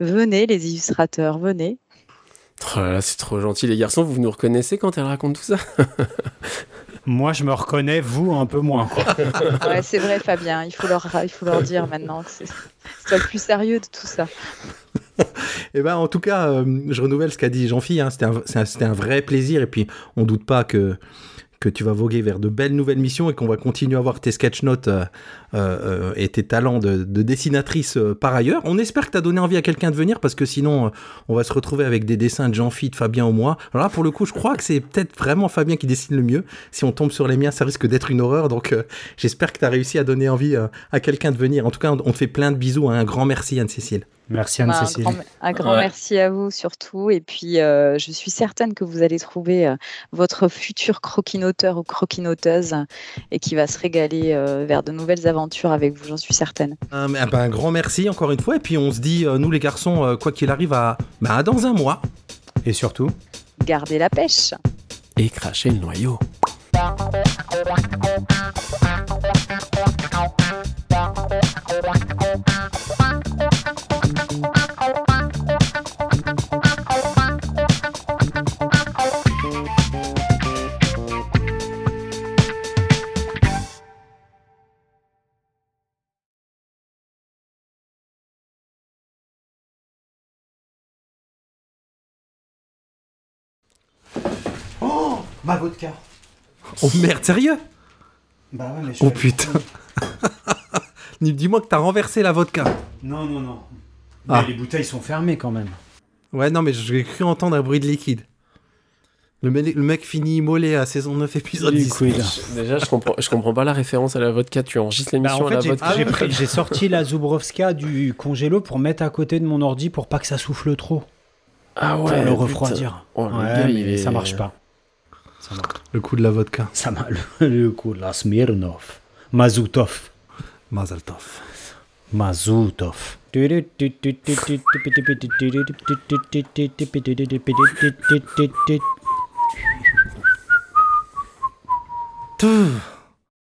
S10: venez, les illustrateurs, venez.
S3: Oh c'est trop gentil, les garçons. Vous nous reconnaissez quand elle raconte tout ça?
S1: Moi, je me reconnais, vous, un peu moins. Quoi.
S10: Ouais, c'est vrai, Fabien. Il faut leur, il faut leur dire maintenant que c'est le plus sérieux de tout ça.
S2: Et ben, en tout cas, euh, je renouvelle ce qu'a dit Jean-Phi. hein, C'était un, c'est un- c'était un vrai plaisir. Et puis, on doute pas que, que tu vas voguer vers de belles nouvelles missions et qu'on va continuer à voir tes sketch notes euh, euh, euh, et tes talents de, de dessinatrice euh, par ailleurs. On espère que tu as donné envie à quelqu'un de venir parce que sinon, euh, on va se retrouver avec des dessins de Jean-Phi, de Fabien ou moi. Alors là, pour le coup, je crois que c'est peut-être vraiment Fabien qui dessine le mieux. Si on tombe sur les miens, ça risque d'être une horreur. Donc, euh, j'espère que tu as réussi à donner envie euh, à quelqu'un de venir. En tout cas, on on te fait plein de bisous. hein. Un grand merci, Anne-Cécile.
S1: Merci
S10: Bah, un
S1: Anne-Cécile.
S10: grand, un grand
S3: Ouais.
S10: merci à vous surtout. Et puis, euh, je suis certaine que vous allez trouver euh, votre futur croquinoteur ou croquinoteuse et qui va se régaler euh, vers de nouvelles aventures avec vous, j'en suis certaine.
S2: Un, un- ben, un grand merci encore une fois. Et puis on se dit, euh, nous les garçons, euh, quoi qu'il arrive, à, ben, à dans un mois.
S1: Et surtout,
S10: Gardez la pêche.
S3: Et cracher le noyau.
S1: Ma vodka.
S2: Oh merde, sérieux?
S1: Bah ouais, mais je
S2: Oh putain. Dis-moi que t'as renversé la vodka.
S1: Non, non, non. Mais
S2: Ah.
S1: les bouteilles sont fermées quand même.
S2: Ouais, non, mais j'ai cru entendre un bruit de liquide. Le, mec- le mec finit immolé à saison 9 épisode 10.
S1: Liquide.
S3: Déjà, je comprends, je comprends pas la référence à la vodka. Tu enregistres
S1: Bah,
S3: l'émission
S1: en
S3: à
S1: fait,
S3: la
S1: j'ai
S3: vodka.
S1: j'ai pris- j'ai sorti la Zubrovska du congélo pour mettre à côté de mon ordi pour pas que ça souffle trop.
S3: Ah
S1: pour
S3: ouais.
S1: le
S3: putain.
S1: refroidir.
S3: Oh, le
S1: ouais,
S3: gars,
S1: mais
S3: il est-
S1: ça marche pas.
S2: Le coup de la vodka.
S1: Ça m'a le, le coup de la Smirnov. Mazutov.
S2: Mazaltov.
S1: Mazutov.